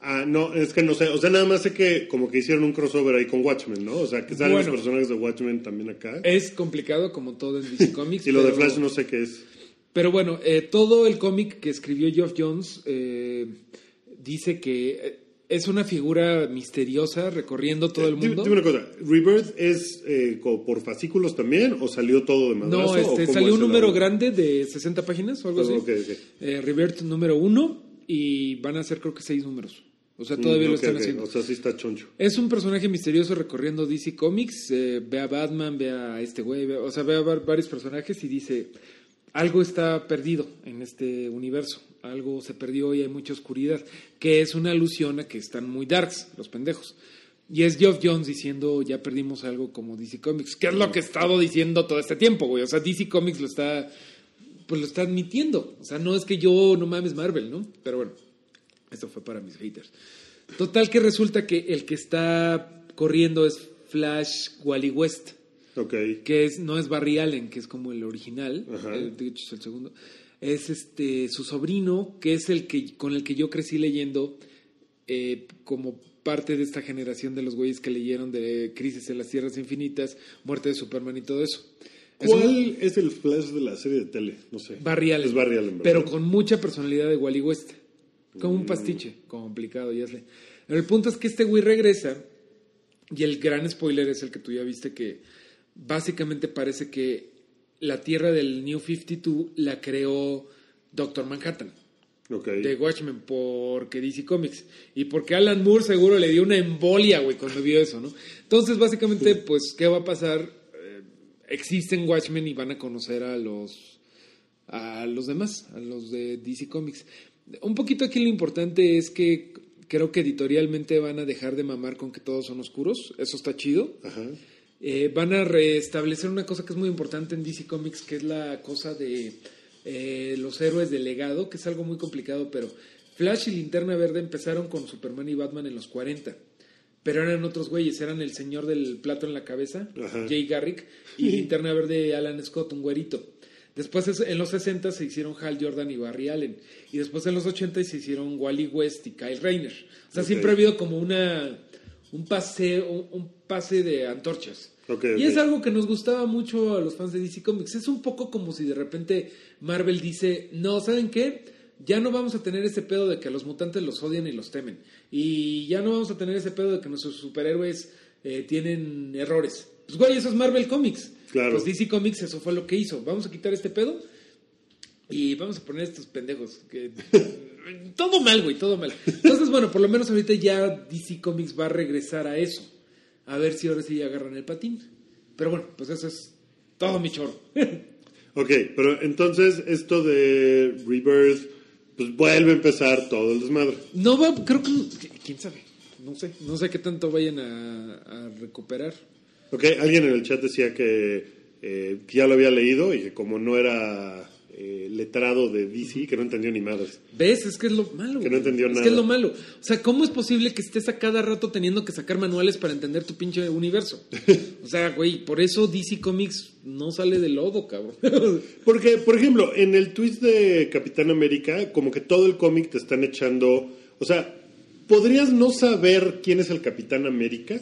Ah, no, es que no sé. O sea, nada más sé que como que hicieron un crossover ahí con Watchmen, ¿no? O sea, que salen
Bueno.
los personajes de Watchmen también acá.
Es complicado como todo en DC [laughs] Comics.
y lo de Flash no sé qué es.
Pero bueno, eh, todo el cómic que escribió Geoff Jones eh, dice que eh, es una figura misteriosa recorriendo todo el
Dime-
mundo.
Dime una cosa, ¿Rebirth es eh, por fascículos también o salió todo de madrazo?
No, este, salió
es
un número grande de 60 páginas o algo así.
Ok, ok.
Eh, Rebirth número uno y van a ser creo que seis números. O sea, todavía
Mm,
lo
ok,
están haciendo.
O sea, sí está choncho.
Es un personaje misterioso recorriendo DC Comics. eh, ve a Batman, ve a este güey, ve- o sea, ve a var- varios personajes y dice: Algo está perdido en este universo. Algo se perdió y hay mucha oscuridad. Que es una alusión a que están muy darks, los pendejos. Y es Geoff Jones diciendo: Ya perdimos algo como DC Comics. Que es lo que he estado diciendo todo este tiempo, güey. O sea, DC Comics lo está. Pues lo está admitiendo. O sea, no es que yo no mames Marvel, ¿no? Pero bueno. Esto fue para mis haters. Total que resulta que el que está corriendo es Flash Wally West,
Ok.
que es, no es Barry Allen, que es como el original, de hecho es el segundo. Es este su sobrino, que es el que con el que yo crecí leyendo eh, como parte de esta generación de los güeyes que leyeron de Crisis en las Tierras Infinitas, Muerte de Superman y todo eso.
¿Cuál es el Flash de la serie de tele? No sé.
Barry Allen.
Es Barry Allen.
Pero con mucha personalidad de Wally West. Como
Mm.
un pastiche, complicado, ya sé. Pero el punto es que este güey regresa y el gran spoiler es el que tú ya viste que básicamente parece que la tierra del New 52 la creó Doctor Manhattan de Watchmen porque DC Comics y porque Alan Moore seguro le dio una embolia, güey, cuando vio eso, ¿no? Entonces, básicamente, pues, ¿qué va a pasar? Eh, existen Watchmen y van a conocer a los a los demás, a los de DC Comics. Un poquito aquí lo importante es que creo que editorialmente van a dejar de mamar con que todos son oscuros, eso está chido.
Ajá.
Eh, van a restablecer una cosa que es muy importante en DC Comics, que es la cosa de eh, los héroes de legado, que es algo muy complicado, pero Flash y Linterna Verde empezaron con Superman y Batman en los 40. pero eran otros güeyes, eran el señor del plato en la cabeza,
Ajá.
Jay Garrick, y [laughs] Linterna Verde Alan Scott, un güerito. Después es- en los 60 se hicieron Hal Jordan y Barry Allen. Y después en los 80 se hicieron Wally West y Kyle Rayner. O sea, siempre ha habido como una un pase, un, un pase de antorchas. Y es algo que nos gustaba mucho a los fans de DC Comics. Es un poco como si de repente Marvel dice, no, ¿saben qué? Ya no vamos a tener ese pedo de que los mutantes los odian y los temen. Y ya no vamos a tener ese pedo de que nuestros superhéroes eh, tienen errores. Pues güey, eso es Marvel Comics.
Claro.
Pues DC Comics eso fue lo que hizo. Vamos a quitar este pedo y vamos a poner estos pendejos que... [laughs] todo mal, güey, todo mal. Entonces, bueno, por lo menos ahorita ya DC Comics va a regresar a eso. A ver si ahora sí agarran el patín. Pero bueno, pues eso es todo mi choro. [laughs]
Ok, pero entonces esto de Rebirth, pues vuelve a empezar todo el desmadre.
No va, creo que... ¿Quién sabe? No sé. No sé qué tanto vayan a, a recuperar.
Ok, alguien en el chat decía que, eh, que ya lo había leído y que como no era eh, letrado de DC, que no entendió ni madres.
¿Ves? Es que es lo malo.
Que no entendió
es
nada.
que es lo malo. O sea, ¿cómo es posible que estés a cada rato teniendo que sacar manuales para entender tu pinche universo? [laughs] O sea, güey, por eso DC Comics no sale de lodo, cabrón. [laughs]
Porque, por ejemplo, en el twist de Capitán América, como que todo el cómic te están echando. O sea, podrías no saber quién es el Capitán América.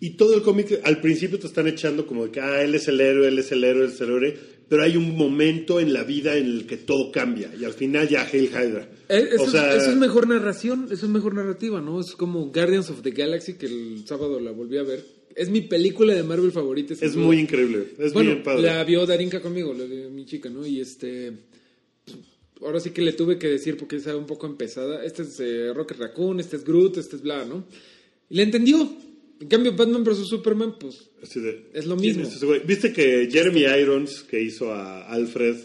Y todo el cómic al principio te están echando como de que, ah, él es el héroe, él es el héroe, él es el héroe. Pero hay un momento en la vida en el que todo cambia. Y al final ya Hail Hydra.
Eh, Eso,
o sea,
es, eso es mejor narración, eso es mejor narrativa, ¿no? Es como Guardians of the Galaxy, que el sábado la volví a ver. Es mi película de Marvel favorita.
es
duda.
muy increíble. Es
bueno,
bien padre.
la vio Darinka conmigo, la de mi chica, ¿no? Y este... pues, Ahora sí que le tuve que decir porque estaba un poco empezada. Este es eh, Rocket Raccoon, este es Groot, este es bla, ¿no? Y le entendió. En cambio, Batman vs. Superman, pues...
Así de-
Es lo
¿quién
mismo.
es? ¿Viste que Jeremy Irons, que hizo a Alfred,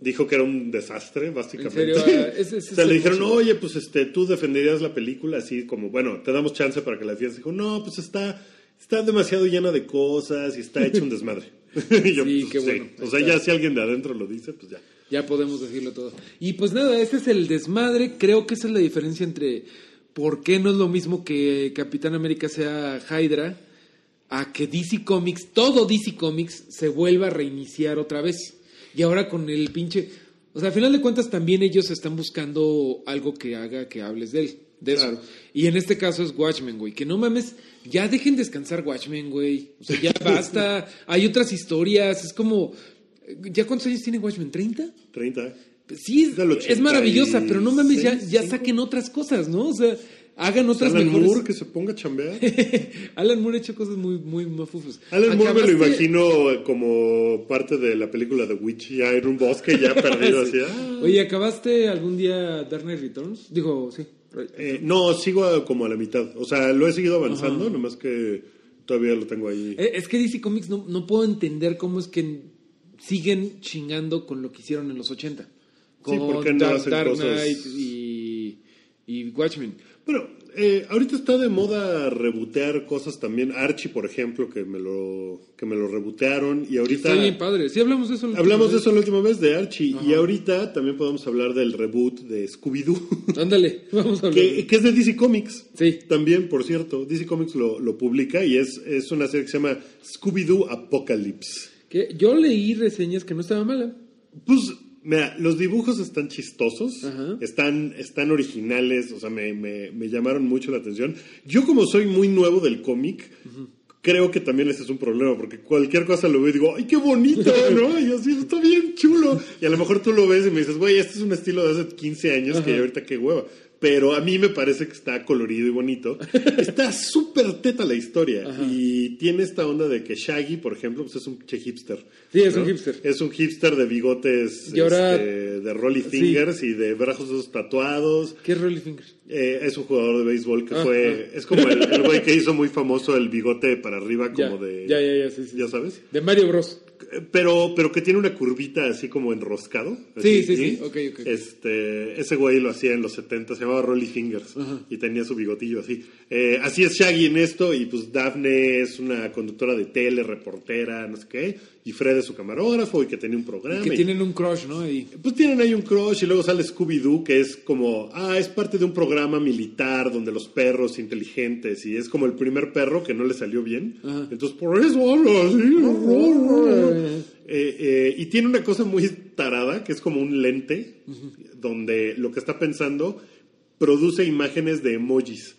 dijo que era un desastre, básicamente?
En serio, ah, [laughs]
o sea, le dijeron, oye, pues este, tú defenderías la película así como, bueno, te damos chance para que la defiendas. Dijo, no, pues está, está demasiado llena de cosas y está hecho un desmadre. [laughs] Y yo,
Sí,
pues,
qué bueno.
O sea, ya si alguien de adentro lo dice, pues ya.
Ya podemos decirlo todo. Y pues nada, ese es el desmadre. Creo que esa es la diferencia entre por qué no es lo mismo que Capitán América sea Hydra a que DC Comics, todo DC Comics, se vuelva a reiniciar otra vez. Y ahora con el pinche... O sea, a final de cuentas también ellos están buscando algo que haga que hables de él. De eso. Y en este caso es Watchmen, güey. Que no mames, ya dejen descansar Watchmen, güey. O sea, ya [laughs] basta. Hay otras historias. Es como... ¿Ya cuántos años tiene Watchmen? ¿30?
30.
Sí, es, maravillosa, pero no mames, ya,
86,
ya saquen otras cosas, ¿no? O sea, hagan otras
Alan
mejores.
Moore que se ponga a chambear. [laughs]
Alan Moore ha hecho cosas muy, muy mafufas.
Alan Moore me lo imagino como parte de la película The Witch, ya en un bosque, ya [laughs] perdido así. ah.
Oye, ¿acabaste algún día Dark Knight Returns? Digo, sí.
Eh, no, sigo a- como a la mitad. O sea, lo he seguido avanzando, nomás que todavía lo tengo ahí.
Eh, Es que DC Comics no, no puedo entender cómo es que siguen chingando con lo que hicieron en los 80. Con
¿por qué no
Dark, Dark? Knight y, y Watchmen.
Bueno, eh, ahorita está de moda rebotear cosas también. Archie, por ejemplo, que me lo, que me lo rebotearon. Y ahorita.
Está bien padre. Sí, hablamos de eso. la
Hablamos de
última
eso la última vez, de Archie. Y ahorita también podemos hablar del reboot de Scooby-Doo.
vez. [laughs] Ándale, vamos a hablar.
que, que es de DC Comics.
Sí.
También, por cierto, DC Comics lo, lo publica y es, es una serie que se llama Scooby-Doo Apocalypse.
Que yo leí reseñas que no estaba mala.
Pues, mira, los dibujos están chistosos,
Ajá.
están, están originales, o sea, me, me, me llamaron mucho la atención. Yo, como soy muy nuevo del cómic, creo que también ese es un problema, porque cualquier cosa lo veo y digo, ¡ay, qué bonito! [laughs] ¿no? Y así, está bien chulo. Y a lo mejor tú lo ves y me dices, güey, este es un estilo de hace 15 años que ahorita qué hueva. Pero a mí me parece que está colorido y bonito. [laughs] Está súper teta la historia. Y tiene esta onda de que Shaggy, por ejemplo, pues es un che hipster.
Sí, es un hipster.
Es un hipster de bigotes
ahora-
este, de Rolly
Sí.
Fingers y de brazos tatuados.
¿Qué es Rolly Fingers?
Eh, es un jugador de béisbol que
Ah,
fue. Es como el, el güey que hizo muy famoso el bigote para arriba, como
Ya,
de.
ya, ya, ya, sí, sí.
¿Ya sabes?
De Mario Bros.
Pero, pero que tiene una curvita así como enroscado.
Sí, sí, sí, ok, ok.
Este, ese güey lo hacía en los 70, se llamaba Rolly Fingers y tenía su bigotillo así. Eh, así es Shaggy en esto y pues Daphne es una conductora de tele, reportera, no sé qué. Y Fred es su camarógrafo y que tenía un programa.
Que
y-
tienen un crush, ¿no? Y,
pues tienen ahí un crush y luego sale Scooby-Doo que es como, ah, es parte de un programa militar donde los perros inteligentes y es como el primer perro que no le salió bien. Entonces por eso habla así. Eh, eh, y tiene una cosa muy tarada que es como un lente donde lo que está pensando produce imágenes de emojis.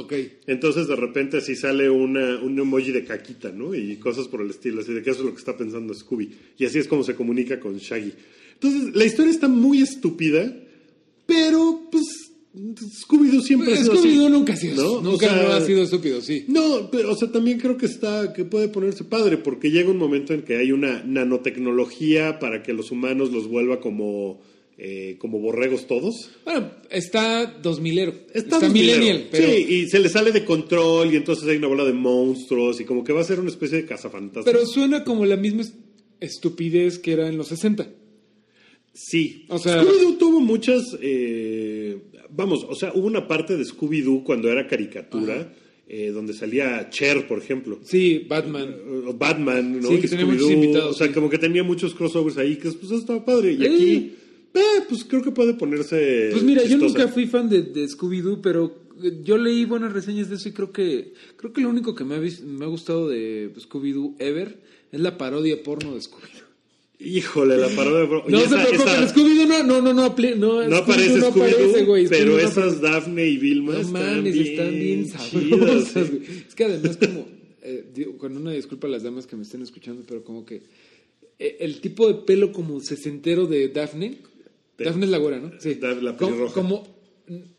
Ok.
Entonces de repente así sale una, un emoji de caquita, ¿no? Y cosas por el estilo, así de que eso es lo que está pensando Scooby. Y así es como se comunica con Shaggy. Entonces la historia está muy estúpida, pero pues Scooby-Doo siempre ha sido así.
Scooby-Doo nunca ha sido,
¿no?
nunca
O sea,
no ha sido estúpido, sí.
No, pero, o sea, también creo que está, que puede ponerse padre, porque llega un momento en que hay una nanotecnología para que los humanos los vuelva como, eh, como borregos todos.
Bueno, está 2000ero.
Está,
Está,
dos
millennial, pero,
Sí, y se le sale de control y entonces hay una bola de monstruos y como que va a ser una especie de cazafantasmas.
pero suena como la misma est- estupidez que era en los 60.
sí,
o sea-
Scooby-Doo tuvo muchas... eh, vamos, o sea, hubo una parte de Scooby-Doo cuando era caricatura, eh, donde salía Cher, por ejemplo.
Sí, Batman.
o Batman, ¿no?
Sí, que tenía muchos
Scooby-Doo,
invitados,
O sea,
sí.
como que tenía muchos crossovers ahí, que pues estaba padre. Y aquí, eh, pues creo que puede ponerse.
Pues mira, yo nunca fui fan de, de Scooby-Doo, pero eh, yo leí buenas reseñas de eso y creo que creo que lo único que me ha, me ha gustado de Scooby-Doo ever es la parodia porno de Scooby-Doo.
Híjole, la parodia. bro.
No
Y
se
esa-
preocupen,
esa-
Scooby-Doo no, no, no, no, no,
aparece
no
Scooby-Doo, pero esas Daphne y Vilma
No
están,
mames,
bien
están bien
chidas,
sabrosas,
sí.
güey. Es que además como, eh, digo, con una disculpa a las damas que me estén escuchando, pero como que eh, el tipo de pelo como sesentero de Daphne, Daphne es la güera, ¿no? Sí.
La pelirroja.
como-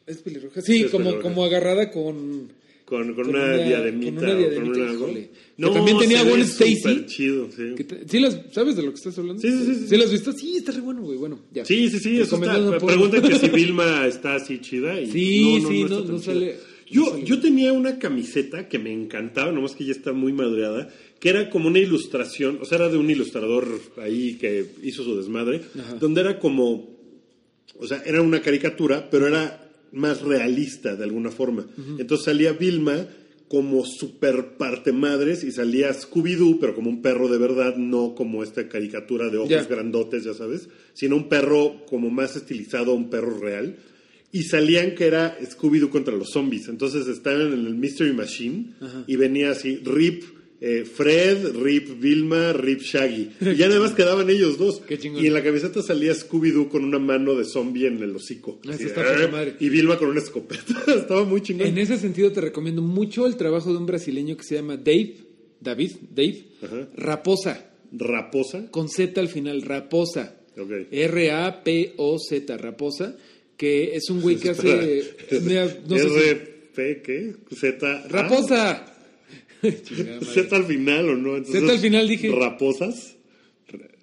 ¿Es pelirroja? Sí,
Sí, es
como,
pelirroja.
como agarrada con...
Con, con,
Con
una,
una-
diademita.
con una diademita,
una-
híjole.
No,
Que también tenía Gwen Stacy.
chido, sí.
que te- ¿Sí las, ¿Sabes de lo que estás hablando?
Sí, sí, sí, sí.
¿Sí las has visto? Sí, está re bueno, güey. Bueno, ya.
Sí, sí, sí, eso está. Me preguntan que si [laughs] Vilma está así chida. Y
Sí, sí, no-
tan
no
chida.
sale-
Yo,
no sale.
yo tenía una camiseta que me encantaba, nomás que ya está muy madreada, que era como una ilustración, o sea, era de un ilustrador ahí que hizo su desmadre, donde era como, o sea, era una caricatura, pero era más realista de alguna forma. Entonces salía Vilma como super parte madres y salía Scooby-Doo, pero como un perro de verdad, no como esta caricatura de ojos grandotes, ya sabes, sino un perro como más estilizado, un perro real. Y salían que era Scooby-Doo contra los zombies. Entonces estaban en el Mystery Machine y venía así, Rip eh, Fred, Rip Vilma, Rip Shaggy. Y ya nada más quedaban ellos dos.
Qué chingón.
Y en la camiseta salía Scooby-Doo con una mano de zombie en el hocico.
Ah,
Así,
está
"Eh",
madre.
Y Vilma con una escopeta. [laughs] Estaba muy chingón.
En ese sentido te recomiendo mucho el trabajo de un brasileño que se llama Dave, David, Dave,
Ajá.
Raposa,
Raposa.
con Z al final, Raposa. R-A-P-O-Z, Raposa, que es un [laughs] güey que hace... mira, no [laughs] sé si-
R-P, ¿qué? Z.
¡Raposa!
Z al final, ¿o no?
Z al final dije-
Raposas.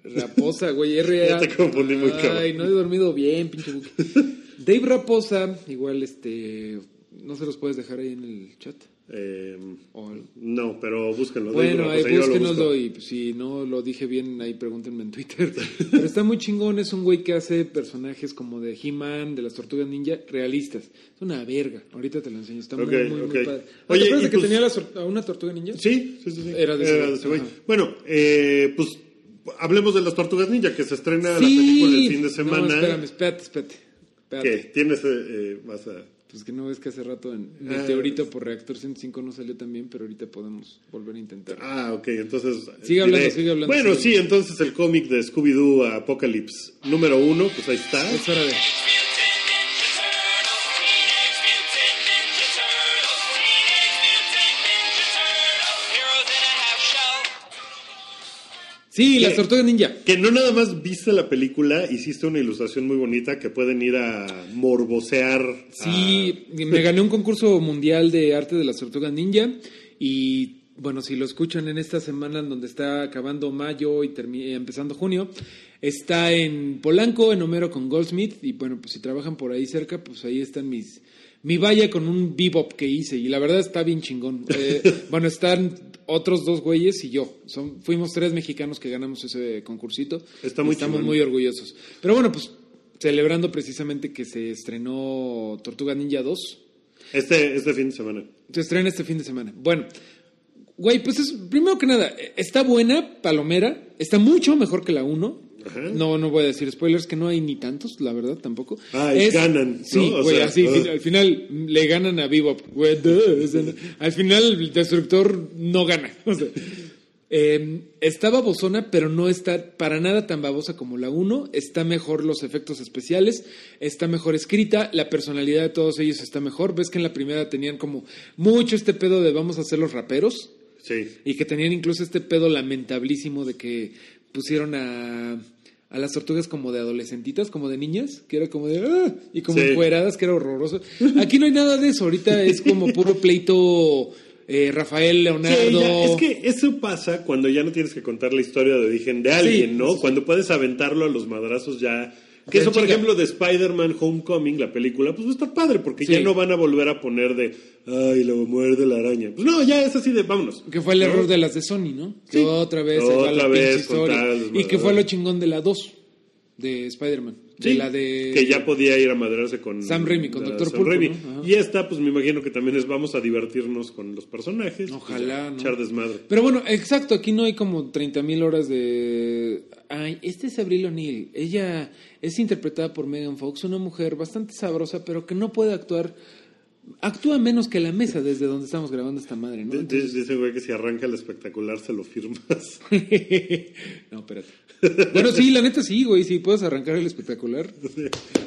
Raposa, güey, [laughs] R
Ya te confundí muy cabrón.
Ay, no he dormido bien, pinche Buki. [laughs] Dave Raposa, igual este... No se los puedes dejar ahí en el chat.
Eh, no, pero búsquenlo.
Bueno, ahí
pues, lo
búsquenoslo y si no lo dije bien, ahí pregúntenme en Twitter. [laughs] Pero está muy chingón, es un güey que hace personajes como de He-Man, de las Tortugas Ninja, realistas. Es una verga, ahorita te lo enseño, está muy, muy,
ok.
muy padre.
Oye,
¿Te acuerdas
y
de que
pues-
tenía la una Tortuga Ninja?
Sí, sí, sí. sí.
Era de ese güey.
Bueno, eh, pues hablemos de las Tortugas Ninja, que se estrena la película el fin de
No,
semana.
espérame, espérate, espérate. espérate.
¿Qué? ¿Tienes eh, eh, vas a...?
Pues que no ves que hace rato en
Ah.
Meteorito por Reactor 105 no salió tan bien, pero ahorita podemos volver a intentar.
Ah, ok, entonces...
Sigue hablando, sigue hablando,
Bueno,
sigue
sí, entonces el cómic de Scooby-Doo Apocalypse número uno, pues ahí está.
Es hora de... Sí,
¿Qué?
las Tortugas Ninja.
Que no nada más viste la película, hiciste una ilustración muy bonita que pueden ir a morbosear.
Sí, me gané un concurso mundial de arte de las tortugas ninja y bueno, si lo escuchan en esta semana en donde está acabando mayo y termi- empezando junio, está en Polanco, en Homero con Goldsmith y bueno, pues si trabajan por ahí cerca, pues ahí están mis mi valla con un bebop que hice y la verdad está bien chingón. Eh, [laughs] bueno, están otros dos güeyes y yo. Son, fuimos tres mexicanos que ganamos ese concursito.
Está muy
Estamos
chingón.
muy orgullosos. Pero bueno, pues celebrando precisamente que se estrenó Tortuga Ninja 2.
Este, este fin de semana.
Se estrena este fin de semana. Bueno, güey, pues es, primero que nada, eh, está buena, palomera, está mucho mejor que la 1.
Ajá.
No, no voy a decir spoilers, que no hay ni tantos, la verdad, tampoco.
Ah, ganan, ¿no?
Sí, güey, así,
ah.
al final le ganan a Bebop. [laughs] o sea, al final el destructor no gana. [laughs] O sea, eh, está babosona, pero no está para nada tan babosa como la 1. Está mejor los efectos especiales, está mejor escrita, la personalidad de todos ellos está mejor. Ves que en la primera tenían como mucho este pedo de vamos a ser los raperos.
Sí.
Y que tenían incluso este pedo lamentablísimo de que pusieron a, a las tortugas como de adolescentitas, como de niñas, que era como de... "Ah", y como
Sí.
encueradas, que era horroroso. Aquí no hay nada de eso, ahorita es como puro pleito eh, Rafael,
Sí,
Leonardo...
ya, es que eso pasa cuando ya no tienes que contar la historia de origen de alguien,
Sí.
¿no? Cuando puedes aventarlo a los madrazos ya. Que eso, por ejemplo, de Spider-Man Homecoming, la película, pues va a estar padre, porque
Sí.
ya no van a volver a poner de, ay, lo muerde la araña. Pues no, ya es así de, vámonos.
Que fue el
¿No?
error de las de Sony, ¿no? Que otra vez
Otra
la
vez
historia. Y que fue lo chingón de la 2 de Spider-Man. De la de...
Que ya podía ir a madrarse con
Sam Raimi, con Dr.
Sam
Pulpo,
Raimi. Y esta, pues me imagino que también es vamos a divertirnos con los personajes.
Ojalá,
pues,
¿no?
Echar desmadre.
Pero bueno, exacto, aquí no hay como 30 mil horas de... Ay, este es Abril O'Neill. Ella es interpretada por Megan Fox, una mujer bastante sabrosa, pero que no puede actuar... Actúa menos que la mesa desde donde estamos grabando esta madre, ¿no?
D- d- Dicen, güey, que si arranca el espectacular se lo firmas. [laughs]
no, espérate. Bueno, sí, la neta sí, güey, si puedes arrancar el espectacular,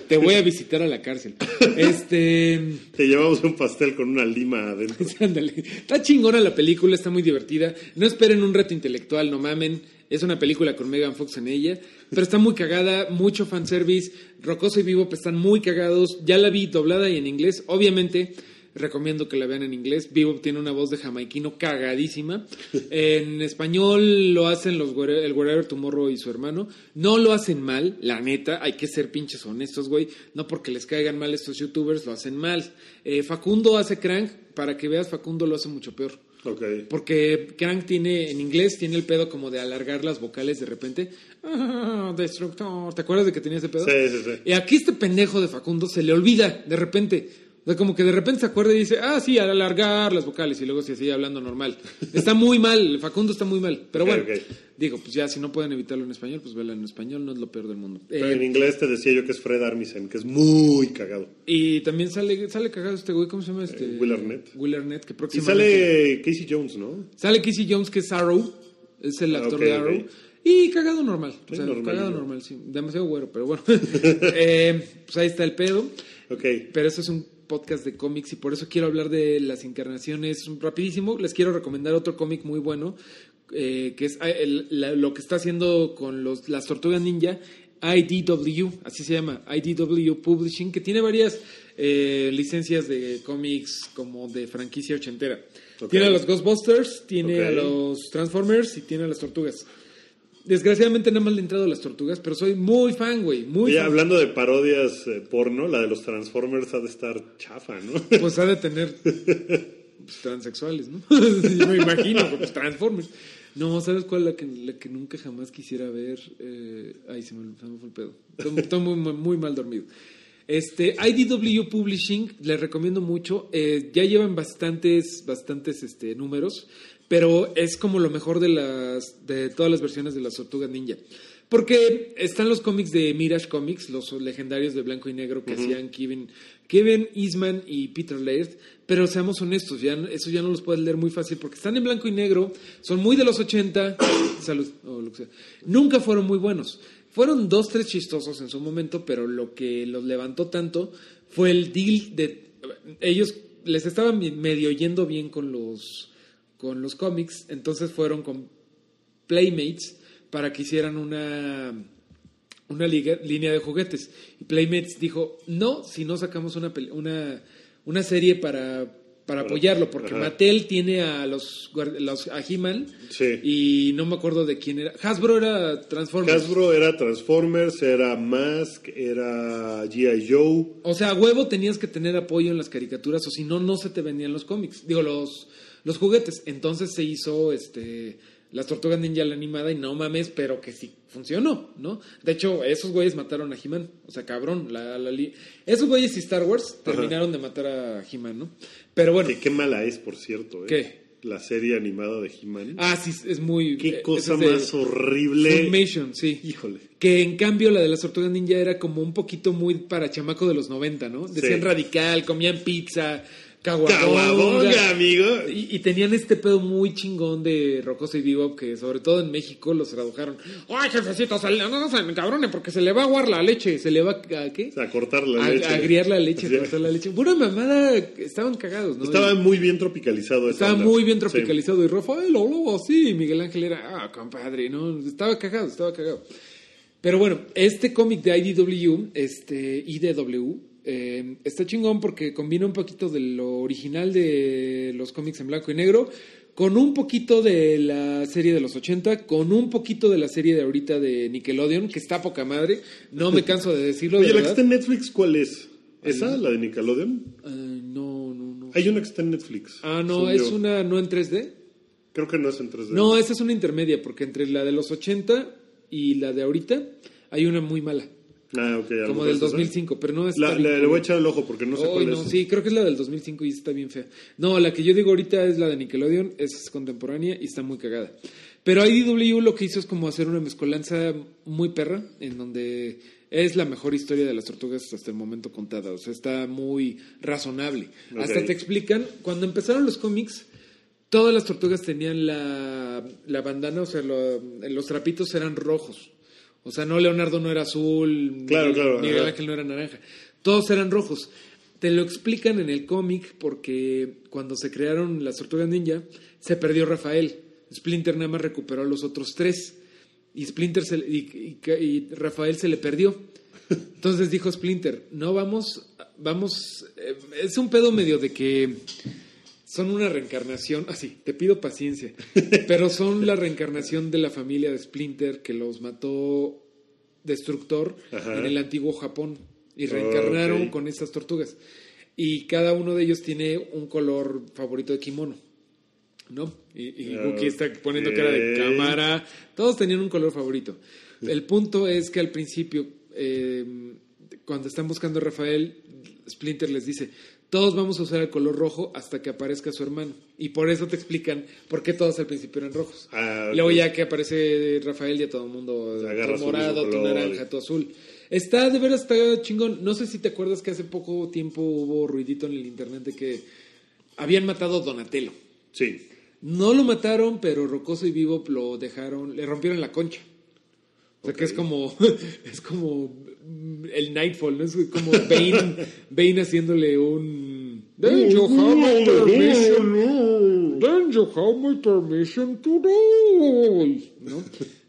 te voy a visitar a la cárcel. Este...
Te llevamos un pastel con una lima adentro. [laughs]
Ándale. Está chingona la película, está muy divertida. No esperen un reto intelectual, no mamen. Es una película con Megan Fox en ella, pero está muy cagada, mucho fanservice. Rocoso y Vivo están muy cagados. Ya la vi doblada y en inglés. Obviamente, recomiendo que la vean en inglés. Vivo tiene una voz de jamaiquino cagadísima. [laughs] En español lo hacen los el Wherever Tomorrow y su hermano. No lo hacen mal, la neta. Hay que ser pinches honestos, güey. No porque les caigan mal estos youtubers, lo hacen mal. Eh, Facundo hace Crank. Para que veas, Facundo lo hace mucho peor.
Ok.
Porque Crank tiene, en inglés, tiene el pedo como de alargar las vocales de repente. Ah, destructor. ¿Te acuerdas de que tenía ese pedo?
Sí, sí, sí.
Y aquí este pendejo de Facundo se le olvida de repente. O sea, como que de repente se acuerda y dice, ah, sí, al alargar las vocales y luego se sigue hablando normal. Está muy mal, Facundo está muy mal. Pero bueno,
ok.
digo, pues ya si no pueden evitarlo en español, pues vela en español, no es lo peor del mundo.
Pero
Eh,
en inglés te decía yo que es Fred Armisen, que es muy cagado.
y también sale, sale cagado este güey, ¿cómo se llama este?
Eh, Will Arnett.
Will Arnett, que
Y
próximamente...
sale Casey Jones, ¿no?
Sale Casey Jones, que es Arrow. Es el
Ah,
actor de Arrow. Y cagado normal. O sea,
normalillo.
cagado normal, sí. Demasiado güero, pero bueno. [laughs] Eh, pues ahí está el pedo.
Ok.
Pero eso es un podcast de cómics y por eso quiero hablar de las encarnaciones rapidísimo. Les quiero recomendar otro cómic muy bueno, eh, que es el- la- lo que está haciendo con los, las tortugas ninja. IDW, así se llama, IDW Publishing, que tiene varias eh, licencias de cómics como de franquicia ochentera. Tiene a los Ghostbusters, tiene a los Transformers y tiene a las tortugas. Desgraciadamente nada más le he entrado a las tortugas, pero soy muy fan, güey, muy
Oye,
fan.
hablando de parodias eh, porno, la de los Transformers ha de estar chafa, ¿no? [laughs]
Pues ha de tener [laughs] pues, transexuales, ¿no? [laughs] Yo me imagino, pues Transformers. No, ¿sabes cuál? La que, la que nunca jamás quisiera ver. Eh, ay, se me, se me fue el pedo. Estoy, estoy muy, muy, muy mal dormido. Este, IDW Publishing, les recomiendo mucho. Eh, ya llevan bastantes, bastantes este, números, pero es como lo mejor de las, de todas las versiones de las Tortugas Ninja. Porque están los cómics de Mirage Comics, los legendarios de blanco y negro que hacían Kevin, Kevin Eastman y Peter Laird, pero seamos honestos, ya, eso ya no los puedes leer muy fácil porque están en blanco y negro, son muy de los 80, [coughs] salud, o lo que sea. Nunca fueron muy buenos. Fueron dos, tres chistosos en su momento, pero lo que los levantó tanto fue el deal de... Ellos les estaban medio yendo bien con los, con los cómics, entonces fueron con Playmates para que hicieran una, una liga- línea de juguetes. Y Playmates dijo, no, si no sacamos una, una, una serie para para apoyarlo, porque
Ajá.
Mattel tiene a los, los a He-Man
Sí.
y no me acuerdo de quién era. Hasbro era Transformers.
Hasbro era Transformers, era Mask, era G.I. Joe.
O sea, a huevo tenías que tener apoyo en las caricaturas o si no, no se te vendían los cómics. Digo, los, los juguetes. Entonces se hizo este las Tortugas Ninja la animada y no mames, pero que sí funcionó, ¿no? De hecho, esos güeyes mataron a He-Man. O sea, cabrón. La, la li- esos güeyes y Star Wars terminaron de matar a He-Man, ¿no? Pero bueno.
Que qué mala es, por cierto. ¿eh?
¿Qué?
La serie animada de He-Man.
Ah, sí, es muy...
qué
eh,
cosa
esa es de
más horrible.
Funimation, sí.
Híjole.
Que en cambio la de las tortugas ninja era como un poquito muy para chamaco de los 90, ¿no? Decían
Sí.
radical, comían pizza, caguabonga.
Caguabonga, amigo.
Y, y tenían este pedo muy chingón de Rocoso y Vivo que sobre todo en México los tradujeron. Ay, jefecito, se le- no, no se cabrone porque se le va a aguar la leche. ¿Se le va a qué?
Sea, cortar la
A,
leche.
a agriar la leche, a cortar la leche. Pura mamada, estaban cagados, ¿no?
Estaba muy bien tropicalizado.
Estaba
onda.
muy bien
Sí.
tropicalizado. Y Rafael hablaba así. Y Miguel Ángel era, ah, compadre, ¿no? Estaba cagado, estaba cagado. Pero bueno, este cómic de IDW, este IDW, eh, está chingón porque combina un poquito de lo original de los cómics en blanco y negro con un poquito de la serie de los 80, con un poquito de la serie de ahorita de Nickelodeon, que está poca madre. No me canso de decirlo.
Oye,
de
la que está en Netflix, ¿cuál es? ¿Esa? ¿La de Nickelodeon?
Eh, no, no, no.
Hay una que está en Netflix.
Ah, no, es
yo.
una, no en 3D.
Creo que no es en 3D.
No, esa es una intermedia, porque entre la de los 80 y la de ahorita hay una muy mala,
Ah,
como del
es esa.
2005, pero no es...
La, la- le voy a echar el ojo porque no sé
Ay,
cuál
no,
es.
sí, creo que es la del 2005 y está bien fea. No, la que yo digo ahorita es la de Nickelodeon, es contemporánea y está muy cagada. Pero IDW lo que hizo es como hacer una mezcolanza muy perra, en donde es la mejor historia de las tortugas hasta el momento contada. O sea, está muy razonable. Hasta te explican, cuando empezaron los cómics, todas las tortugas tenían la, la bandana, o sea, lo- los trapitos eran rojos. O sea, no Leonardo no era azul,
Claro,
Miguel-
claro,
Miguel. Ángel no era naranja. Todos eran rojos. Te lo explican en el cómic porque cuando se crearon las tortugas ninja, se perdió Rafael. Splinter nada más recuperó a los otros tres. Y Splinter se y- y Rafael se le perdió. Entonces dijo Splinter, no vamos, vamos, eh, es un pedo medio de que son una reencarnación, así, te pido paciencia, pero son la reencarnación de la familia de Splinter que los mató Destructor
Ajá.
en el antiguo Japón y reencarnaron con estas tortugas. Y cada uno de ellos tiene un color favorito de kimono. ¿No? Y, y Wookie está poniendo cara de cámara. Todos tenían un color favorito. El punto es que al principio, eh, cuando están buscando a Rafael, Splinter les dice, todos vamos a usar el color rojo hasta que aparezca su hermano. Y por eso te explican por qué todos al principio eran rojos.
Ah,
Luego ya que aparece Rafael ya todo el mundo
Agarra
tu morado, tu
color.
naranja, tu azul. Está, de veras, está chingón. No sé si te acuerdas que hace poco tiempo hubo ruidito en el internet de que habían matado a Donatello.
Sí.
No lo mataron, pero Rocoso y Vivo lo dejaron, le rompieron la concha. O sea que es como, [laughs] es como el Nightfall, ¿no? Es como Bane, [laughs] Bane haciéndole un... Then you have my permission. Then you have my permission to die. ¿No?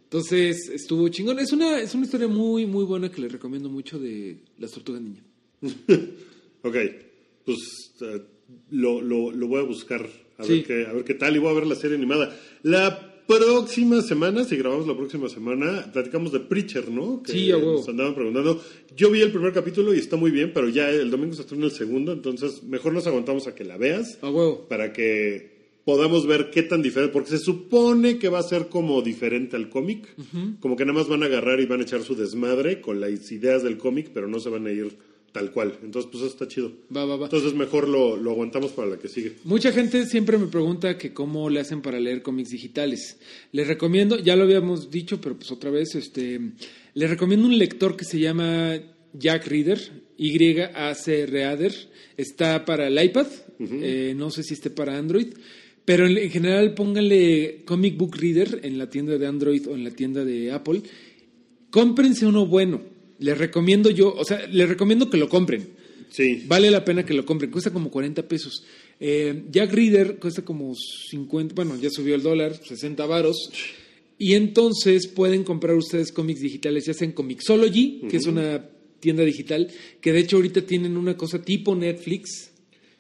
Entonces estuvo chingón. Es una, es una historia muy, muy buena que les recomiendo mucho de las tortugas niña. [laughs]
Ok. Pues eh, lo, lo, lo voy a buscar a,
Sí.
ver qué, a ver qué tal y voy a ver la serie animada. La próxima semana, si grabamos la próxima semana, platicamos de Preacher, ¿no? Que
Sí.
Nos andaban preguntando. Yo vi el primer capítulo y está muy bien, pero ya el domingo se estrena el segundo, entonces mejor nos aguantamos a que la veas
A huevo.
para que podamos ver qué tan diferente, porque se supone que va a ser como diferente al cómic, como que nada más van a agarrar y van a echar su desmadre con las ideas del cómic, pero no se van a ir tal cual. Entonces, pues eso está chido.
Va, va, va.
Entonces mejor lo, lo aguantamos para la que sigue.
Mucha gente siempre me pregunta que cómo le hacen para leer cómics digitales. Les recomiendo, ya lo habíamos dicho, pero pues otra vez, este, les recomiendo un lector que se llama Jack Reader, Y-A-C Reader. Está para el iPad, eh, no sé si esté para Android, pero en, en general pónganle Comic Book Reader en la tienda de Android o en la tienda de Apple. Cómprense uno bueno. Les recomiendo yo, o sea, les recomiendo que lo compren.
Sí.
Vale la pena que lo compren, cuesta como 40 pesos. Eh, Jack Reader cuesta como 50, bueno, ya subió el dólar, 60 varos. Y entonces pueden comprar ustedes cómics digitales, ya sea en Comixology, que es una tienda digital, que de hecho ahorita tienen una cosa tipo Netflix,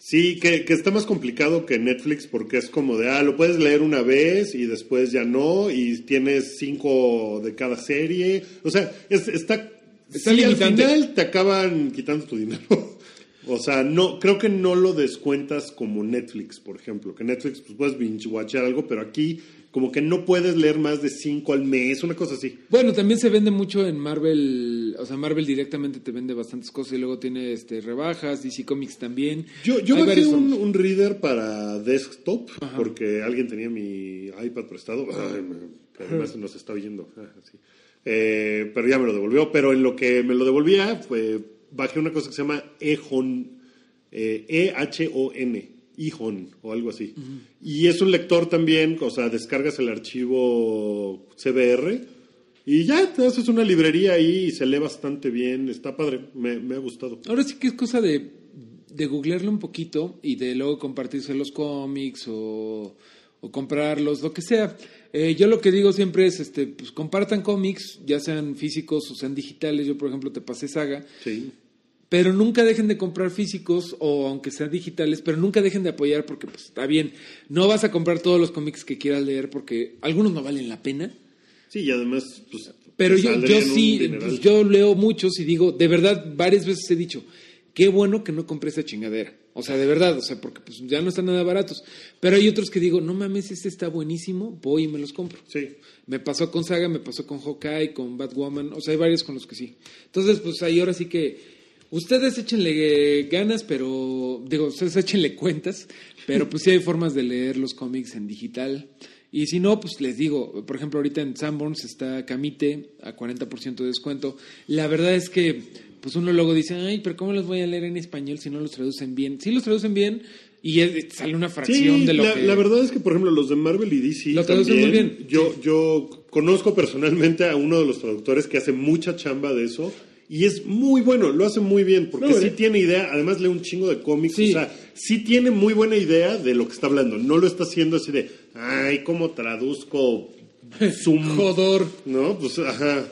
Sí, que, que está más complicado que Netflix porque es como de, ah, lo puedes leer una vez y después ya no, y tienes cinco de cada serie. O sea, es- está...
Está
sí, al final te acaban quitando tu dinero. [laughs] O sea, no, creo que no lo descuentas como Netflix, por ejemplo. Que Netflix pues, puedes binge-watchar algo, pero aquí como que no puedes leer más de cinco al mes, una cosa así.
Bueno, también se vende mucho en Marvel, o sea, Marvel directamente te vende bastantes cosas y luego tiene este rebajas, DC Comics también.
Yo, yo bajé un, un reader para desktop porque alguien tenía mi iPad prestado. Ay, me- que además nos está oyendo. Ah, sí. Eh, pero ya me lo devolvió. Pero en lo que me lo devolvía, fue, bajé una cosa que se llama Ehon. eh, E-H-O-N. Ehon o algo así. Y es un lector también, o sea, descargas el archivo CBR y ya te haces una librería ahí y se lee bastante bien. Está padre, me, me ha gustado.
Ahora sí que es cosa de, de googlearlo un poquito y de luego compartirse los cómics o, o comprarlos, lo que sea. Eh, yo lo que digo siempre es, este, pues compartan cómics, ya sean físicos o sean digitales. Yo, por ejemplo, te pasé Saga.
Sí.
Pero nunca dejen de comprar físicos o aunque sean digitales, pero nunca dejen de apoyar porque pues está bien. No vas a comprar todos los cómics que quieras leer porque algunos no valen la pena.
Sí, y además, pues.
Pero yo, yo sí, pues, yo leo muchos y digo, de verdad, varias veces he dicho, qué bueno que no compré esa chingadera. O sea, de verdad, o sea, porque pues ya no están nada baratos. Pero hay otros que digo, no mames, este está buenísimo, voy y me los compro.
Sí.
Me pasó con Saga, me pasó con Hawkeye, con Batwoman, o sea, hay varios con los que sí. Entonces, pues ahí ahora sí que ustedes échenle ganas, pero digo, ustedes échenle cuentas, pero pues sí hay formas de leer los cómics en digital. Y si no, pues les digo, por ejemplo, ahorita en Sanborns está Camite a 40% de descuento. La verdad es que, pues uno luego dice, ay, pero ¿cómo los voy a leer en español si no los traducen bien? Sí los traducen bien y es- sale una fracción
Sí,
de lo
la,
que...
la verdad es que, por ejemplo, los de Marvel y DC
Lo traducen
también,
muy bien.
Yo, yo conozco personalmente a uno de los traductores que hace mucha chamba de eso y es muy bueno, lo hace muy bien porque sí
bien.
tiene idea, además lee un chingo de cómics,
Sí.
o sea, sí tiene muy buena idea de lo que está hablando, no lo está haciendo así de, ay, ¿cómo traduzco Zoom?
Jodor.
No, pues ajá,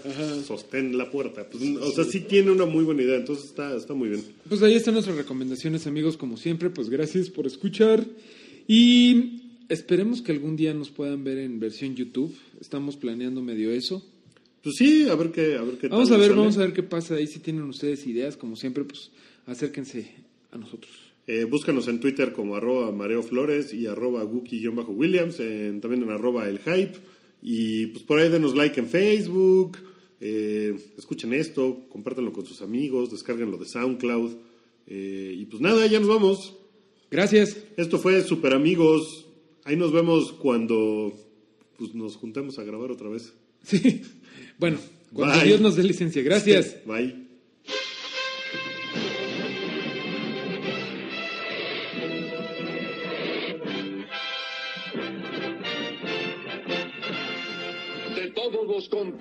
sostén la puerta. Pues, o sea, sí tiene una muy buena idea, entonces está, está muy bien.
Pues ahí están nuestras recomendaciones, amigos, como siempre. Pues gracias por escuchar. Y esperemos que algún día nos puedan ver en versión YouTube. Estamos planeando medio eso.
Pues sí, a ver qué, a ver qué
Vamos
tal
a ver,
sale.
vamos a ver qué pasa ahí. Si tienen ustedes ideas, como siempre, pues acérquense a nosotros.
Eh, búscanos en Twitter como arroba Mareo Flores y arroba Guki-Williams, en- también en arroba El Hype. Y pues por ahí denos like en Facebook, eh, escuchen esto, compártanlo con sus amigos, descárguenlo de SoundCloud. Eh, y pues nada, ya nos vamos.
Gracias.
Esto fue Super Amigos. Ahí nos vemos cuando pues, nos juntemos a grabar otra vez.
Sí. Bueno, cuando
Bye.
Dios nos dé licencia. Gracias.
Bye.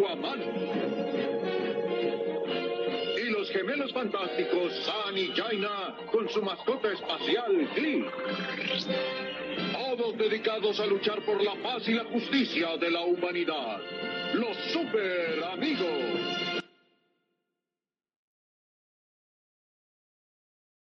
Aquaman. Y los gemelos fantásticos San y Jaina con su mascota espacial Glee. Todos dedicados a luchar por la paz y la justicia de la humanidad. Los super amigos.